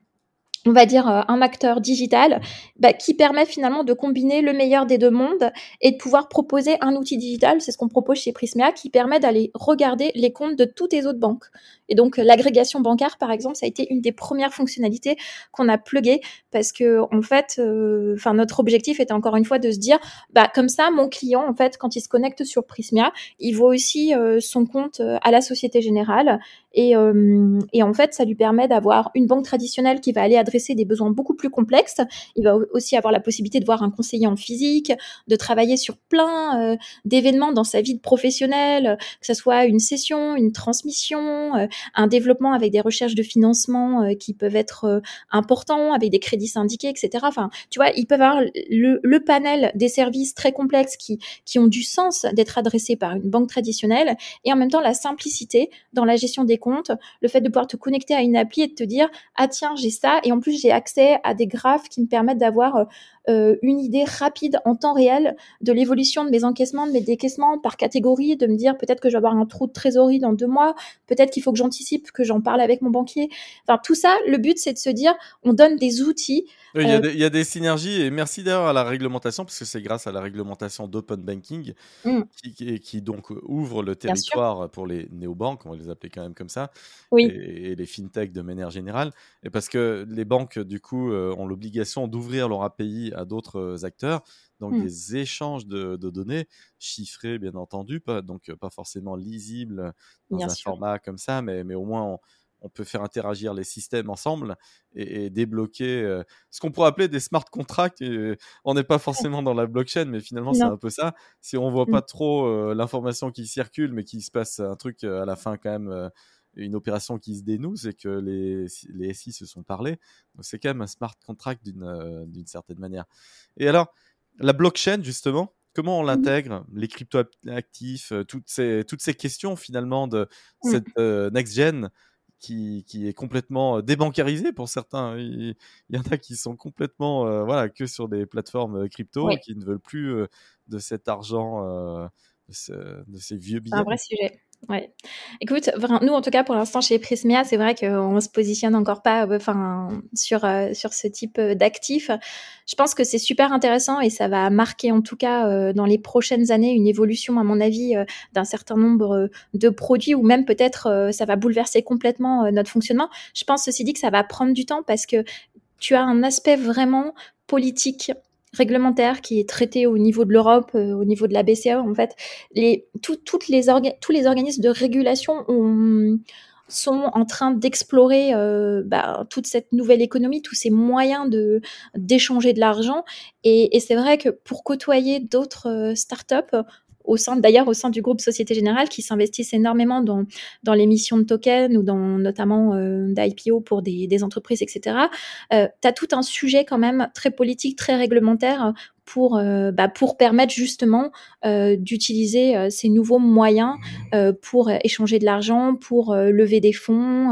on va dire, un acteur digital bah, qui permet finalement de combiner le meilleur des deux mondes et de pouvoir proposer un outil digital, c'est ce qu'on propose chez Prismia, qui permet d'aller regarder les comptes de toutes les autres banques. Et donc l'agrégation bancaire, par exemple, ça a été une des premières fonctionnalités qu'on a pluguées parce que en fait, euh, enfin notre objectif était encore une fois de se dire, bah comme ça, mon client, en fait, quand il se connecte sur Prismia, il voit aussi euh, son compte à la Société Générale et, et en fait, ça lui permet d'avoir une banque traditionnelle qui va aller adresser des besoins beaucoup plus complexes. Il va aussi avoir la possibilité de voir un conseiller en physique, de travailler sur plein euh, d'événements dans sa vie professionnelle, que ce soit une session, une transmission, euh, un développement avec des recherches de financement euh, qui peuvent être importants, avec des crédits syndiqués, etc. Enfin, tu vois, ils peuvent avoir le, le panel des services très complexes qui, qui ont du sens d'être adressés par une banque traditionnelle et en même temps la simplicité dans la gestion des comptes, le fait de pouvoir te connecter à une appli et de te dire ah tiens j'ai ça et en plus j'ai accès à des graphes qui me permettent d'avoir euh, euh, une idée rapide en temps réel de l'évolution de mes encaissements, de mes décaissements par catégorie, de me dire peut-être que je vais avoir un trou de trésorerie dans deux mois, peut-être qu'il faut que j'anticipe, que j'en parle avec mon banquier. Enfin, tout ça, le but, c'est de se dire, on donne des outils. il, y a euh, des, synergies et merci d'ailleurs à la réglementation, parce que c'est grâce à la réglementation d'open banking mmh. qui, donc ouvre le territoire pour les néobanques, on va les appeler quand même comme ça, oui. et, les fintechs de manière générale, et parce que les banques, du coup, euh, ont l'obligation d'ouvrir leur API à d'autres acteurs. Donc mmh. des échanges de, données chiffrés, bien entendu, pas, donc pas forcément lisibles dans un format comme ça, mais, mais au moins on, peut faire interagir les systèmes ensemble et, débloquer euh, ce qu'on pourrait appeler des smart contracts. on n'est pas forcément dans la blockchain, mais finalement c'est un peu ça. Si on voit mmh. pas trop l'information qui circule, mais qu'il se passe un truc à la fin quand même une opération qui se dénoue, c'est que les, les SI se sont parlé. C'est quand même un smart contract euh, d'une certaine manière. Et alors, la blockchain, justement, comment on mmh l'intègre? Les crypto-actifs, euh, toutes, ces, toutes ces questions finalement de mmh. cette euh, next-gen qui, qui, est complètement débancarisé pour certains. Il, y en a qui sont complètement voilà que sur des plateformes crypto et qui ne veulent plus de cet argent, de, de, ces vieux billets. C'est un vrai sujet. Ouais. Écoute, nous en tout cas pour l'instant chez Prismia, c'est vrai qu'on se positionne encore pas, euh, enfin sur euh, sur ce type euh, d'actifs. Je pense que c'est super intéressant et ça va marquer en tout cas dans les prochaines années une évolution à mon avis d'un certain nombre de produits ou même peut-être ça va bouleverser complètement notre fonctionnement. Je pense ceci dit que ça va prendre du temps parce que tu as un aspect vraiment politique réglementaire qui est traité au niveau de l'Europe, euh, au niveau de la BCE, en fait, les, toutes les tous les organismes de régulation sont en train d'explorer euh, bah, toute cette nouvelle économie, tous ces moyens de d'échanger de l'argent. Et, et c'est vrai que pour côtoyer d'autres euh, startups, au sein d'ailleurs au sein du groupe Société Générale qui s'investissent énormément dans, dans l'émission de tokens ou dans notamment euh, d'IPO pour des, entreprises, etc. Euh, tu as tout un sujet quand même très politique, très réglementaire pour, euh, bah, pour permettre justement euh, d'utiliser euh, ces nouveaux moyens pour échanger de l'argent, pour lever des fonds.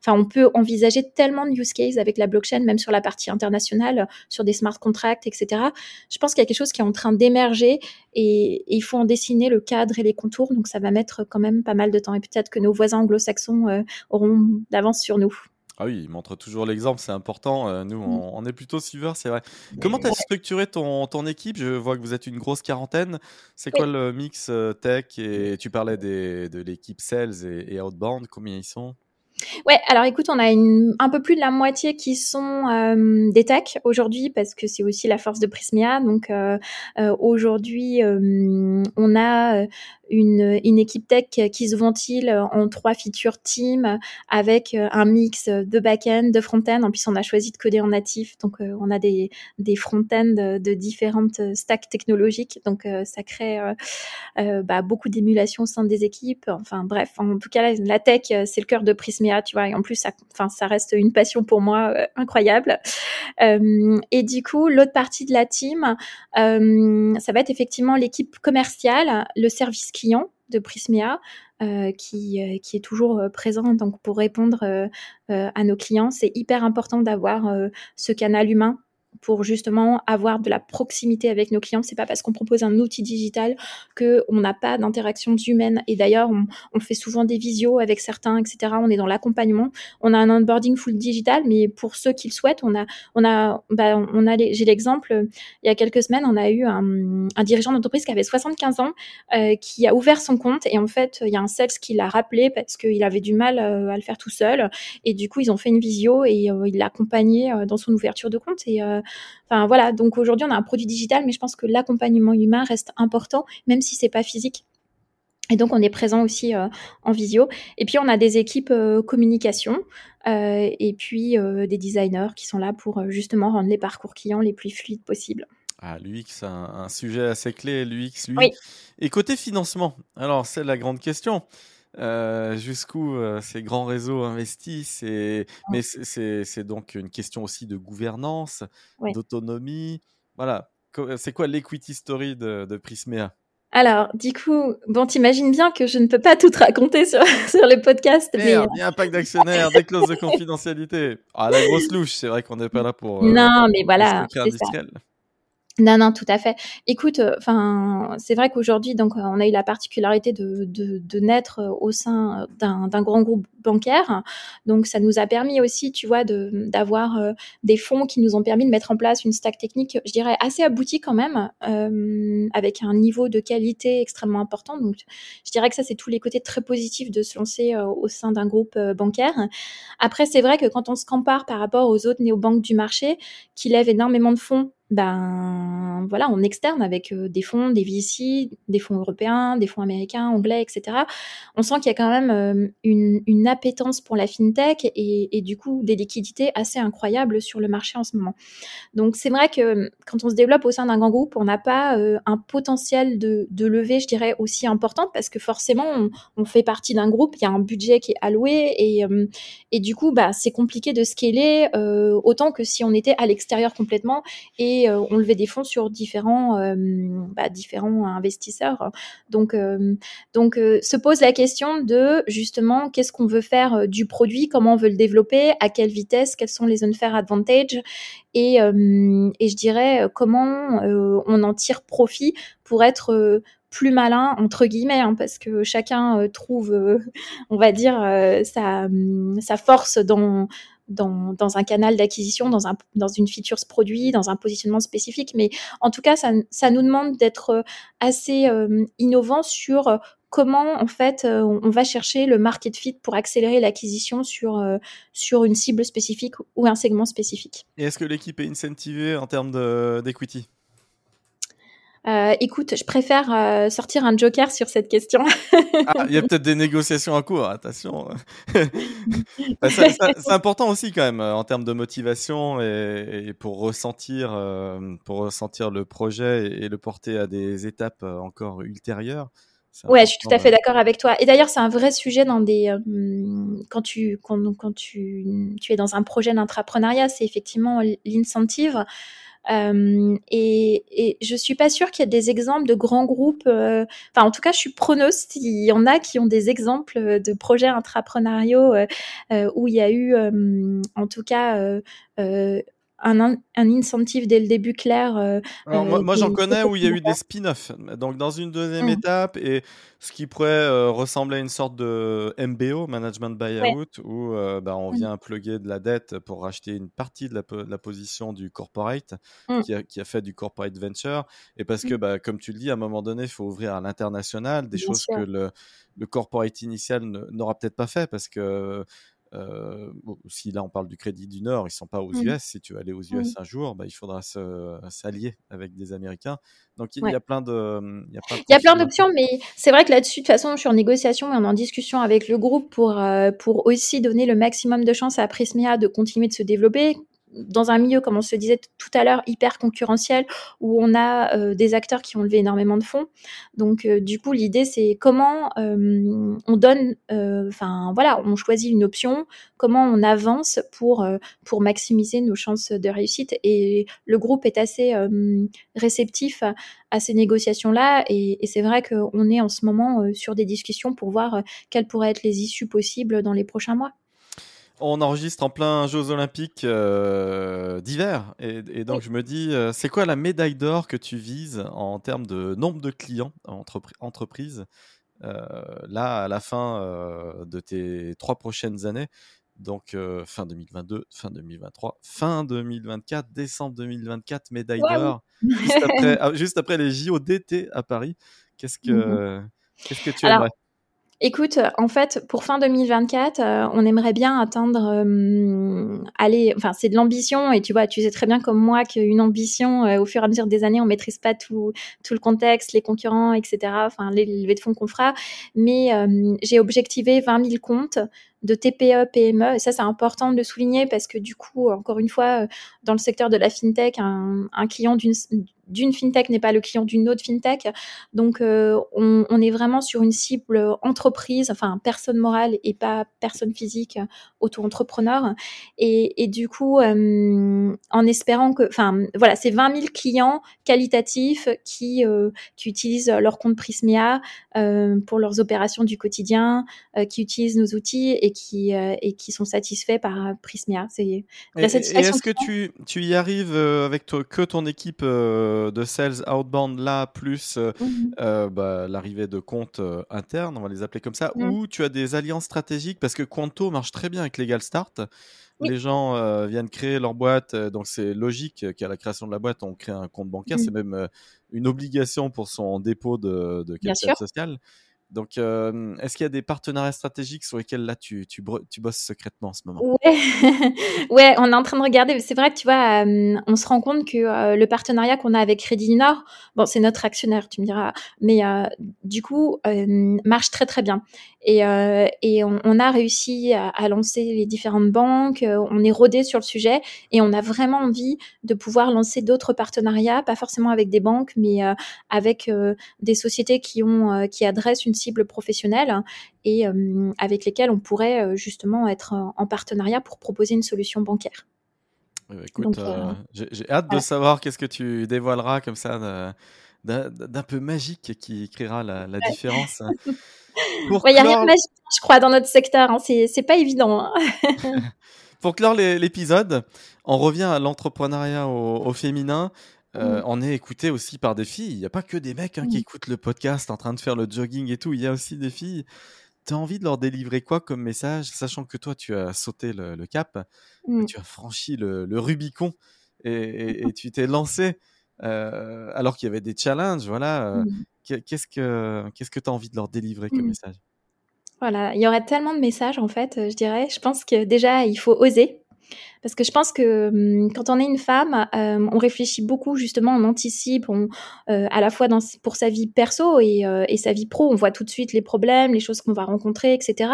Enfin, on peut envisager tellement de use cases avec la blockchain, même sur la partie internationale, sur des smart contracts, etc. Je pense qu'il y a quelque chose qui est en train d'émerger et, et, il faut en dessiner le cadre et les contours. Donc, ça va mettre quand même pas mal de temps et peut-être que nos voisins anglo-saxons auront d'avance sur nous. Ah oui, il montre toujours l'exemple, c'est important. Euh, nous, mmh. on, est plutôt suiveurs, c'est vrai. Comment tu as structuré ton, ton, équipe? Je vois que vous êtes une grosse quarantaine. C'est quoi le mix euh, tech? Et tu parlais des, de l'équipe sales et, et outbound, combien ils sont? Ouais, alors écoute, on a un peu plus de la moitié qui sont euh, des techs aujourd'hui parce que c'est aussi la force de Prismia. Donc euh, euh, aujourd'hui, on a une, une, équipe tech qui se ventile en trois feature teams avec un mix de back-end, de front-end. En plus, on a choisi de coder en natif, donc on a des, des front-end de différentes stacks technologiques. Donc ça crée bah, beaucoup d'émulation au sein des équipes. Enfin bref, en tout cas, la tech, c'est le cœur de Prismia tu vois. Et en plus, ça, ça reste une passion pour moi euh, incroyable. Euh, et du coup, l'autre partie de la team, euh, ça va être effectivement l'équipe commerciale, le service client de Prismia. qui, qui est toujours présent donc pour répondre à nos clients. C'est hyper important d'avoir ce canal humain pour justement avoir de la proximité avec nos clients. C'est pas parce qu'on propose un outil digital que on n'a pas d'interactions humaines. Et d'ailleurs, on, on, fait souvent des visios avec certains, etc. On est dans l'accompagnement. On a un onboarding full digital, mais pour ceux qui le souhaitent, on a, on a, bah, on a, j'ai l'exemple. Il y a quelques semaines, on a eu un, dirigeant d'entreprise qui avait 75 ans, euh, qui a ouvert son compte et en fait, il y a un sales qui l'a rappelé parce qu'il avait du mal euh, à le faire tout seul. Et du coup, ils ont fait une visio et euh, il l'a accompagné euh, dans son ouverture de compte et Enfin voilà, donc aujourd'hui on a un produit digital, mais je pense que l'accompagnement humain reste important, même si c'est pas physique. Et donc on est présent aussi euh, en visio. Et puis on a des équipes euh, communication euh, et puis des designers qui sont là pour justement rendre les parcours clients les plus fluides possibles. Ah, l'UX, un, un sujet assez clé, l'UX, lui. Oui. Et côté financement, alors c'est la grande question. Euh, jusqu'où euh, ces grands réseaux investissent. Et... Mais c'est donc une question aussi de gouvernance, d'autonomie. Voilà. C'est quoi l'equity story de, de Prismea? Alors, du coup, bon, t'imagines bien que je ne peux pas tout raconter sur, (laughs) sur le podcast. mais... Euh, il y a un pack d'actionnaires, des clauses de confidentialité. Ah, la grosse louche, c'est vrai qu'on n'est pas là pour. non, mais voilà. Non, non, tout à fait. Écoute, euh, enfin, c'est vrai qu'aujourd'hui, donc, on a eu la particularité de, de, de naître au sein d'un grand groupe bancaire. Donc, ça nous a permis aussi, tu vois, d'avoir euh, des fonds qui nous ont permis de mettre en place une stack technique, je dirais, assez aboutie quand même, euh, avec un niveau de qualité extrêmement important. Donc, je dirais que ça, c'est tous les côtés très positifs de se lancer euh, au sein d'un groupe euh, bancaire. Après, c'est vrai que quand on se compare par rapport aux autres néobanques du marché, qui lèvent énormément de fonds ben voilà, en externe avec euh, des fonds, des VC, des fonds européens, des fonds américains, anglais, etc. On sent qu'il y a quand même euh, une, une, appétence pour la fintech et, et, du coup des liquidités assez incroyables sur le marché en ce moment. Donc c'est vrai que quand on se développe au sein d'un grand groupe, on n'a pas euh, un potentiel de, de levée, je dirais, aussi important parce que forcément on, fait partie d'un groupe, il y a un budget qui est alloué et, et du coup bah c'est compliqué de scaler autant que si on était à l'extérieur complètement et on levait des fonds sur différents, bah, différents investisseurs. Donc, donc se pose la question de justement qu'est-ce qu'on veut faire du produit, comment on veut le développer, à quelle vitesse, quels sont les unfair advantage et, je dirais comment on en tire profit pour être plus malin entre guillemets hein, parce que chacun trouve on va dire sa force dans dans, dans un canal d'acquisition, dans, un, dans une feature produit, dans un positionnement spécifique. Mais en tout cas, ça, ça nous demande d'être assez euh, innovant sur comment en fait on va chercher le market fit pour accélérer l'acquisition sur, sur une cible spécifique ou un segment spécifique. Et est-ce que l'équipe est incentivée en termes d'equity? Euh, écoute, je préfère euh, sortir un joker sur cette question. ah, il y a (laughs) peut-être des négociations en cours, attention. (laughs) Bah, c'est important aussi quand même en termes de motivation et, pour ressentir, euh, pour ressentir le projet et, le porter à des étapes encore ultérieures. Ouais, je suis tout à fait d'accord avec toi. Et d'ailleurs, c'est un vrai sujet dans des quand tu quand, quand tu, tu es dans un projet d'entrepreneuriat, c'est effectivement l'incentive. Euh, et, et je suis pas sûre qu'il y ait des exemples de grands groupes. Euh, enfin, en tout cas, je suis preneuse s'il y en a qui ont des exemples de projets intrapreneuriaux euh, où il y a eu, en tout cas, un, un incentive dès le début clair. Euh, euh, moi, j'en connais où il y a eu des spin-offs. Donc, dans une deuxième mmh. étape, et ce qui pourrait euh, ressembler à une sorte de MBO, Management Buyout, où bah, on mmh. vient plugger de la dette pour racheter une partie de la, position du corporate mmh. qui, a, qui, a, fait du corporate venture. Et parce que, bah, comme tu le dis, à un moment donné, il faut ouvrir à l'international, des choses que le, le corporate initial n'aura peut-être pas fait parce que euh, si là on parle du Crédit du Nord, ils sont pas aux US. Si tu veux aller aux US un jour, bah, il faudra s'allier avec des Américains. Donc il y, a plein de, il y a plein d'options, mais c'est vrai que là-dessus, de toute façon, je suis en négociation et on est en discussion avec le groupe pour euh, pour aussi donner le maximum de chance à Prismia de continuer de se développer dans un milieu, comme on se disait tout à l'heure, hyper concurrentiel, où on a euh, des acteurs qui ont levé énormément de fonds. Donc, euh, du coup, l'idée, c'est comment euh, on donne, enfin, voilà, on choisit une option, comment on avance pour, pour maximiser nos chances de réussite. Et le groupe est assez réceptif à, ces négociations-là. Et, et c'est vrai qu'on est en ce moment sur des discussions pour voir quelles pourraient être les issues possibles dans les prochains mois. On enregistre en plein Jeux Olympiques euh, d'hiver. Et, donc, je me dis, euh, c'est quoi la médaille d'or que tu vises en termes de nombre de clients entreprises entreprise euh, là, à la fin de tes trois prochaines années? Donc fin 2022, fin 2023, fin 2024, décembre 2024, médaille d'or, ah, juste, après, les JO d'été à Paris. Qu'est-ce que, mmh qu'est-ce que tu aimerais? Écoute, en fait, pour fin 2024, euh, on aimerait bien atteindre, euh, aller, enfin, c'est de l'ambition et tu vois, tu sais très bien comme moi qu'une ambition, euh, au fur et à mesure des années, on maîtrise pas tout, tout le contexte, les concurrents, etc. Enfin, les levées de fonds qu'on fera. Mais j'ai objectivé 20 000 comptes de TPE, PME. Et ça, c'est important de le souligner parce que du coup, encore une fois, dans le secteur de la fintech, un, client d'une fintech n'est pas le client d'une autre fintech. Donc, euh, on, est vraiment sur une cible entreprise, enfin personne morale et pas personne physique, auto-entrepreneur. Et, et, du coup, euh, en espérant que, enfin, voilà, c'est 20 000 clients qualitatifs qui, euh, qui utilisent leur compte Prismia pour leurs opérations du quotidien, qui utilisent nos outils et qui, et qui sont satisfaits par Prismia. C'est la satisfaction. Et est-ce que tu, tu y arrives avec toi, que ton équipe de sales outbound là, plus euh, euh, bah, l'arrivée de comptes euh, internes, on va les appeler comme ça, ou tu as des alliances stratégiques? Parce que Quanto marche très bien avec Legal Start. Les gens viennent créer leur boîte, donc c'est logique qu'à la création de la boîte, on crée un compte bancaire. Mmh. C'est même une obligation pour son dépôt de, de capital social. Donc, euh, est-ce qu'il y a des partenariats stratégiques sur lesquels là tu, tu, tu bosses secrètement en ce moment? Ouais. (laughs) ouais, on est en train de regarder. C'est vrai que tu vois, euh, on se rend compte que euh, le partenariat qu'on a avec Crédit bon, c'est notre actionnaire, tu me diras, mais du coup, marche très très bien. Et, et on, on, a réussi à, à, lancer les différentes banques, on est rodé sur le sujet et on a vraiment envie de pouvoir lancer d'autres partenariats, pas forcément avec des banques, mais avec des sociétés qui ont qui adressent une cibles professionnelles et euh, avec lesquelles on pourrait euh, justement être en partenariat pour proposer une solution bancaire. bah, écoute, j'ai hâte de savoir qu'est-ce que tu dévoileras comme ça d'un peu magique qui créera la, différence. (laughs) Il n'y a rien de magique, je crois, dans notre secteur. Hein. C'est pas évident. Hein. (laughs) (laughs) Pour clore l'épisode, on revient à l'entrepreneuriat au, féminin. Euh, on est écouté aussi par des filles. Il n'y a pas que des mecs hein, qui écoutent le podcast en train de faire le jogging et tout. Il y a aussi des filles. Tu as envie de leur délivrer quoi comme message, sachant que toi, tu as sauté le, cap, mmh. tu as franchi le, Rubicon et, tu t'es lancé euh, alors qu'il y avait des challenges. Voilà. Euh, mmh. Qu'est-ce que qu'est-ce que tu as envie de leur délivrer comme mmh. message? Voilà, il y aurait tellement de messages en fait, je dirais. Je pense que déjà, il faut oser. Parce que je pense que hum, quand on est une femme, euh, on réfléchit beaucoup justement, on anticipe, on, euh, à la fois dans, pour sa vie perso et, euh, et, sa vie pro, on voit tout de suite les problèmes, les choses qu'on va rencontrer, etc.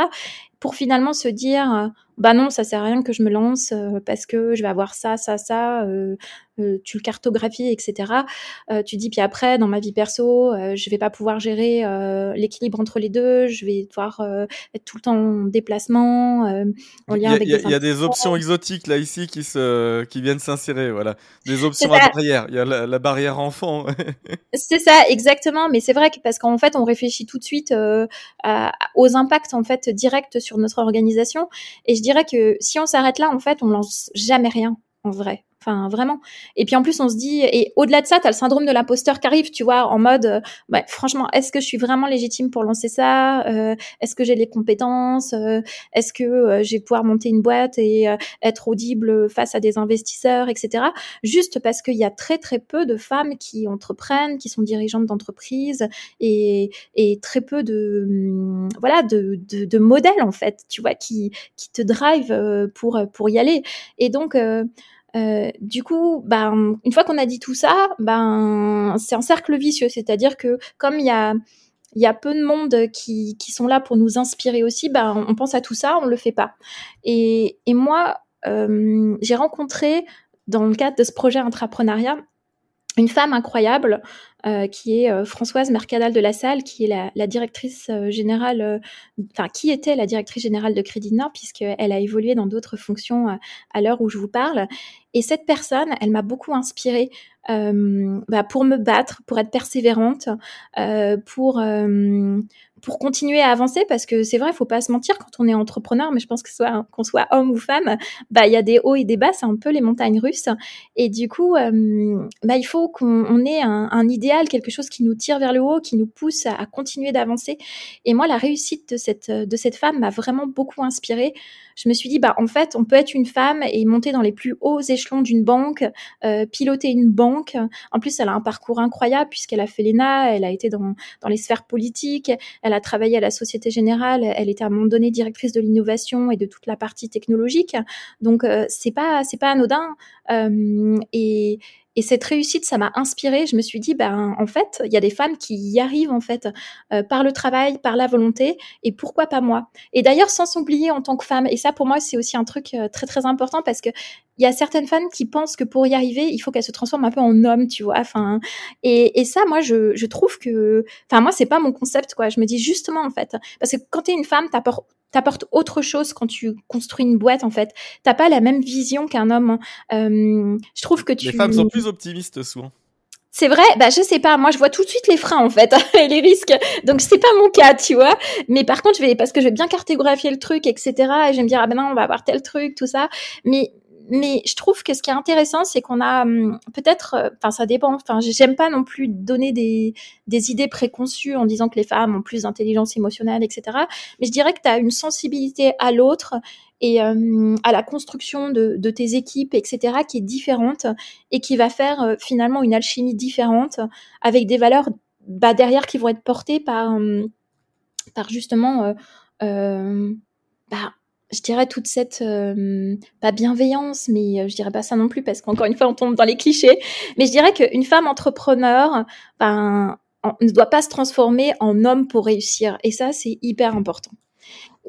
Pour finalement se dire, bah non, ça sert à rien que je me lance parce que je vais avoir ça, ça, ça. Euh, tu le cartographies, etc. Euh, tu dis puis après dans ma vie perso, euh, je vais pas pouvoir gérer l'équilibre entre les deux, je vais devoir être tout le temps en déplacement, en lien avec. Il y, a des options exotiques là ici qui se qui viennent s'insérer, voilà, des options à barrière. Il y a la, barrière enfant. (laughs) c'est ça exactement, mais c'est vrai que parce qu'en fait on réfléchit tout de suite aux impacts en fait directs sur notre organisation, et je dirais que si on s'arrête là en fait on lance jamais rien en vrai. Enfin, vraiment. Et puis en plus, on se dit, et au-delà de ça, tu as le syndrome de l'imposteur qui arrive, tu vois, en mode, euh, bah, franchement, est-ce que je suis vraiment légitime pour lancer ça euh, Est-ce que j'ai les compétences euh, Est-ce que je vais pouvoir monter une boîte et être audible face à des investisseurs, etc. Juste parce qu'il y a très très peu de femmes qui entreprennent, qui sont dirigeantes d'entreprise et, et très peu de hum, voilà de, de, de, modèles en fait, tu vois, qui qui te drive pour pour y aller. Et donc euh, du coup, ben, une fois qu'on a dit tout ça, ben, c'est un cercle vicieux. C'est-à-dire que comme il y a, peu de monde qui, sont là pour nous inspirer aussi, ben, on pense à tout ça, on le fait pas. Et, et moi, euh, j'ai rencontré dans le cadre de ce projet intrapreneuriat une femme incroyable euh, qui est euh, Françoise Mercadal de la Salle, qui est la, directrice euh, générale, enfin qui était la directrice générale de Crédit Nord, puisqu'elle a évolué dans d'autres fonctions à l'heure où je vous parle. Et cette personne, elle m'a beaucoup inspirée bah, pour me battre, pour être persévérante, pour pour continuer à avancer parce que c'est vrai, il faut pas se mentir quand on est entrepreneur, mais je pense que soit qu'on soit homme ou femme, bah il y a des hauts et des bas, c'est un peu les montagnes russes. Et du coup, bah il faut qu'on ait un, idéal, quelque chose qui nous tire vers le haut, qui nous pousse à, à continuer d'avancer. Et moi, la réussite de cette de cette femme m'a vraiment beaucoup inspirée je me suis dit, bah, en fait, on peut être une femme et monter dans les plus hauts échelons d'une banque, euh, piloter une banque. En plus, elle a un parcours incroyable puisqu'elle a fait l'ENA, elle a été dans, dans les sphères politiques, elle a travaillé à la Société Générale, elle était à un moment donné directrice de l'innovation et de toute la partie technologique. Donc, euh, c'est pas, c'est pas anodin. Euh, et, et cette réussite, ça m'a inspirée. Je me suis dit, ben en fait, il y a des femmes qui y arrivent en fait euh, par le travail, par la volonté, et pourquoi pas moi? Et d'ailleurs, sans s'oublier en tant que femme. Et ça, pour moi, c'est aussi un truc très très important parce que il y a certaines femmes qui pensent que pour y arriver, il faut qu'elles se transforment un peu en homme, tu vois. Enfin, et, et ça, moi, je, je trouve que, enfin, moi, c'est pas mon concept, quoi. Je me dis justement, en fait, parce que quand tu es une femme, t'apportes t'apportes autre chose quand tu construis une boîte en fait. T'as pas la même vision qu'un homme. Hein. Euh, je trouve que tu. Les femmes sont plus optimistes souvent. C'est vrai, bah je sais pas, moi je vois tout de suite les freins en fait (laughs) et les risques, donc c'est pas mon cas, tu vois. Mais par contre, je vais parce que je vais bien cartographier le truc, etc. Et je vais me dire ah ben non, on va avoir tel truc, tout ça. Mais mais je trouve que ce qui est intéressant, c'est qu'on a hum, peut-être, euh, enfin ça dépend, enfin j'aime pas non plus donner des, des idées préconçues en disant que les femmes ont plus d'intelligence émotionnelle, etc. Mais je dirais que tu as une sensibilité à l'autre et hum, à la construction de, de, tes équipes, etc., qui est différente et qui va faire euh, finalement une alchimie différente avec des valeurs bah, derrière qui vont être portées par, hum, par justement euh, euh bah, je dirais toute cette euh, pas bienveillance, mais euh, je dirais pas ça non plus parce qu'encore une fois on tombe dans les clichés. Mais je dirais qu'une femme entrepreneur, ben, ne doit pas se transformer en homme pour réussir, et ça c'est hyper important.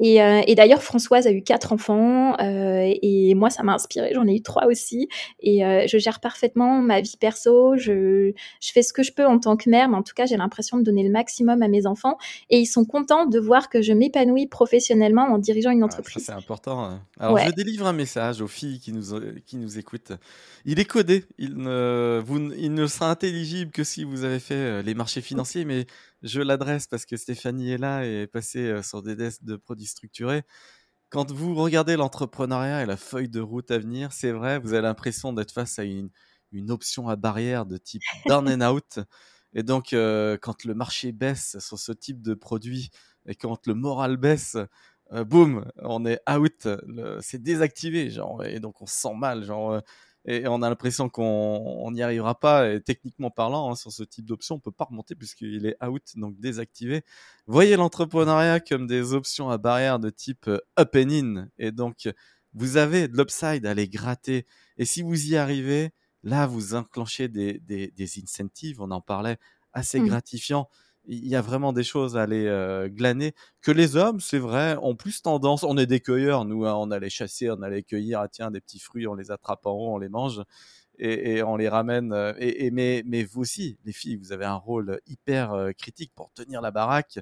Et, euh, et d'ailleurs, Françoise a eu quatre enfants euh, et moi, ça m'a inspiré. J'en ai eu trois aussi. Et euh, je gère parfaitement ma vie perso. Je, je fais ce que je peux en tant que mère, mais en tout cas, j'ai l'impression de donner le maximum à mes enfants. Et ils sont contents de voir que je m'épanouis professionnellement en dirigeant une entreprise. c'est important. Hein. Alors, je délivre un message aux filles qui nous, qui nous écoutent. Il est codé. Il ne, vous, il ne sera intelligible que si vous avez fait les marchés financiers, mais je l'adresse parce que Stéphanie est là et est passée euh, sur des desks de produits structurés. Quand vous regardez l'entrepreneuriat et la feuille de route à venir, c'est vrai, vous avez l'impression d'être face à une, une option à barrière de type (laughs) down and out. Et donc, euh, quand le marché baisse sur ce type de produit et quand le moral baisse, euh, boum, on est out, c'est désactivé, genre, et donc on se sent mal, genre, et on a l'impression qu'on n'y arrivera pas. Et techniquement parlant, hein, sur ce type d'option, on peut pas remonter puisqu'il est out, donc désactivé. Voyez l'entrepreneuriat comme des options à barrière de type euh, up and in. Et donc, vous avez de l'upside à les gratter. Et si vous y arrivez, là, vous enclenchez des, des, des incentives, on en parlait, assez mmh. Il y a vraiment des choses à aller euh, glaner que les hommes, c'est vrai, ont plus tendance. On est des cueilleurs, nous, hein, on allait chasser, on allait cueillir, ah, tiens, des petits fruits, on les attrape en haut, on les mange et, on les ramène. Euh, et, mais, mais vous aussi, les filles, vous avez un rôle hyper euh, critique pour tenir la baraque.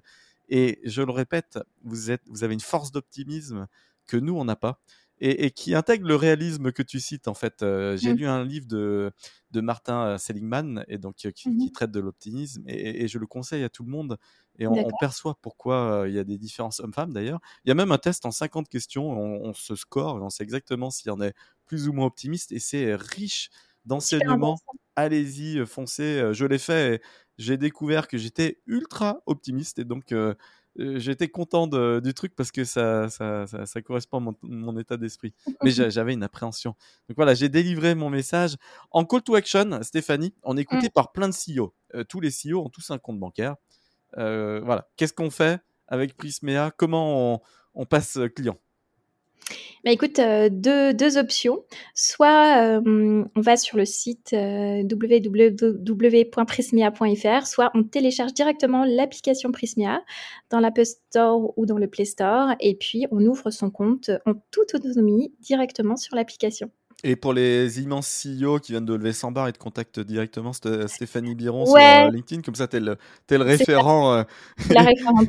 Et je le répète, vous êtes, vous avez une force d'optimisme que nous on n'a pas et, qui intègre le réalisme que tu cites en fait. Euh, j'ai mmh. lu un livre de, de Martin euh, Seligman et donc euh, qui, mmh traite de l'optimisme et, je le conseille à tout le monde et on, perçoit pourquoi il y a des différences hommes-femmes d'ailleurs. Il y a même un test en 50 questions, on, se score, on sait exactement s'il y en est plus ou moins optimiste et c'est riche d'enseignements. Allez-y, foncez. Je l'ai fait. J'ai découvert que j'étais ultra optimiste et donc euh, j'étais content du truc parce que ça, ça, ça, correspond à mon, état d'esprit. Mais j'avais une appréhension. Donc voilà, j'ai délivré mon message. En call to action, Stéphanie, on est écouté mm. par plein de CEO. Euh, tous les CEO ont tous un compte bancaire. Euh, voilà, qu'est-ce qu'on fait avec Prismea? Comment on, on passe client? Bah, écoute, euh, deux, options. Soit euh, on va sur le site euh, www.prismia.fr, soit on télécharge directement l'application Prismia dans l'App Store ou dans le Play Store, et puis on ouvre son compte en toute autonomie directement sur l'application. Et pour les immenses CEO qui viennent de lever 100 barres, et de contactent directement Stéphanie Biron sur euh, LinkedIn, comme ça, t'es le, es le référent. Euh. (laughs) La référente,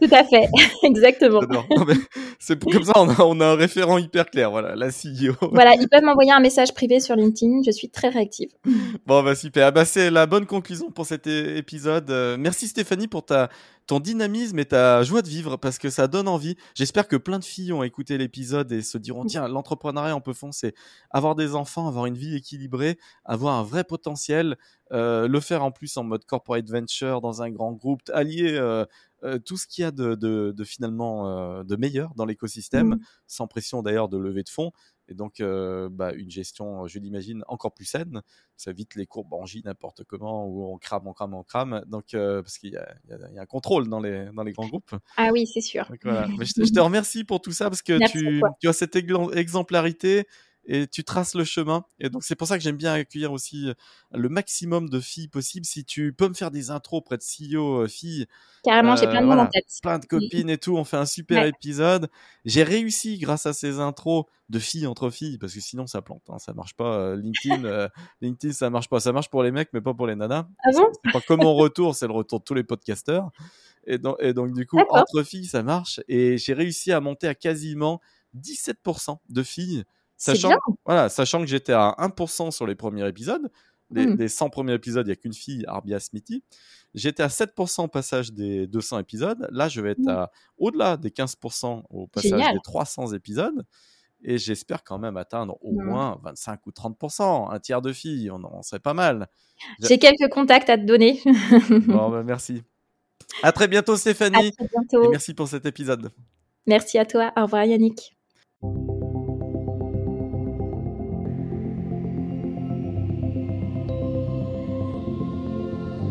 tout à fait, (laughs) exactement. C'est comme ça, on a, on a, un référent hyper clair, voilà, la CEO. (laughs) Voilà, ils peuvent m'envoyer un message privé sur LinkedIn, je suis très réactive. Bon, bah super, ah, bah, c'est la bonne conclusion pour cet épisode. Euh, merci Stéphanie pour ta ton dynamisme et ta joie de vivre parce que ça donne envie. J'espère que plein de filles ont écouté l'épisode et se diront tiens, l'entrepreneuriat, on peut foncer. Avoir des enfants, avoir une vie équilibrée, avoir un vrai potentiel, euh, le faire en plus en mode corporate venture dans un grand groupe, allier euh, euh, tout ce qu'il y a de, de, finalement de meilleur dans l'écosystème, mmh. sans pression d'ailleurs de lever de fonds. Et donc, bah, une gestion, je l'imagine, encore plus saine. Ça évite les courbes en J n'importe comment, où on crame, on crame, on crame. Donc, parce qu'il y, y, a un contrôle dans les, dans les grands groupes. Ah oui, c'est sûr. je, te, remercie pour tout ça, parce que tu, tu, as cette exemplarité et tu traces le chemin. Et donc, c'est pour ça que j'aime bien accueillir aussi le maximum de filles possible. Si tu peux me faire des intros près de CEO euh, filles. Carrément, j'ai plein de monde en tête. Plein de copines et tout. On fait un super épisode. J'ai réussi grâce à ces intros de filles entre filles, parce que sinon ça plante, hein, ça marche pas. Euh, LinkedIn, euh, (laughs) LinkedIn, ça marche pas. Ça marche pour les mecs, mais pas pour les nanas. Ah bon? C'est pas comme mon retour, c'est le retour de tous les podcasteurs. Et donc, et donc du coup, entre filles, ça marche. Et j'ai réussi à monter à quasiment 17% de filles Sachant, voilà, sachant que j'étais à 1% sur les premiers épisodes, les, 100 mmh. premiers épisodes, il n'y a qu'une fille, Arbia Smithy. J'étais à 7% au passage des 200 épisodes. Là, je vais être mmh. à au-delà des 15% au passage des 300 épisodes. Et j'espère quand même atteindre au mmh. moins 25 ou 30%, un tiers de filles, on en serait pas mal. J'ai quelques contacts à te donner. bon, (laughs) bah, merci. À très bientôt, Stéphanie. À très bientôt. Et merci pour cet épisode. Merci à toi. Au revoir, Yannick.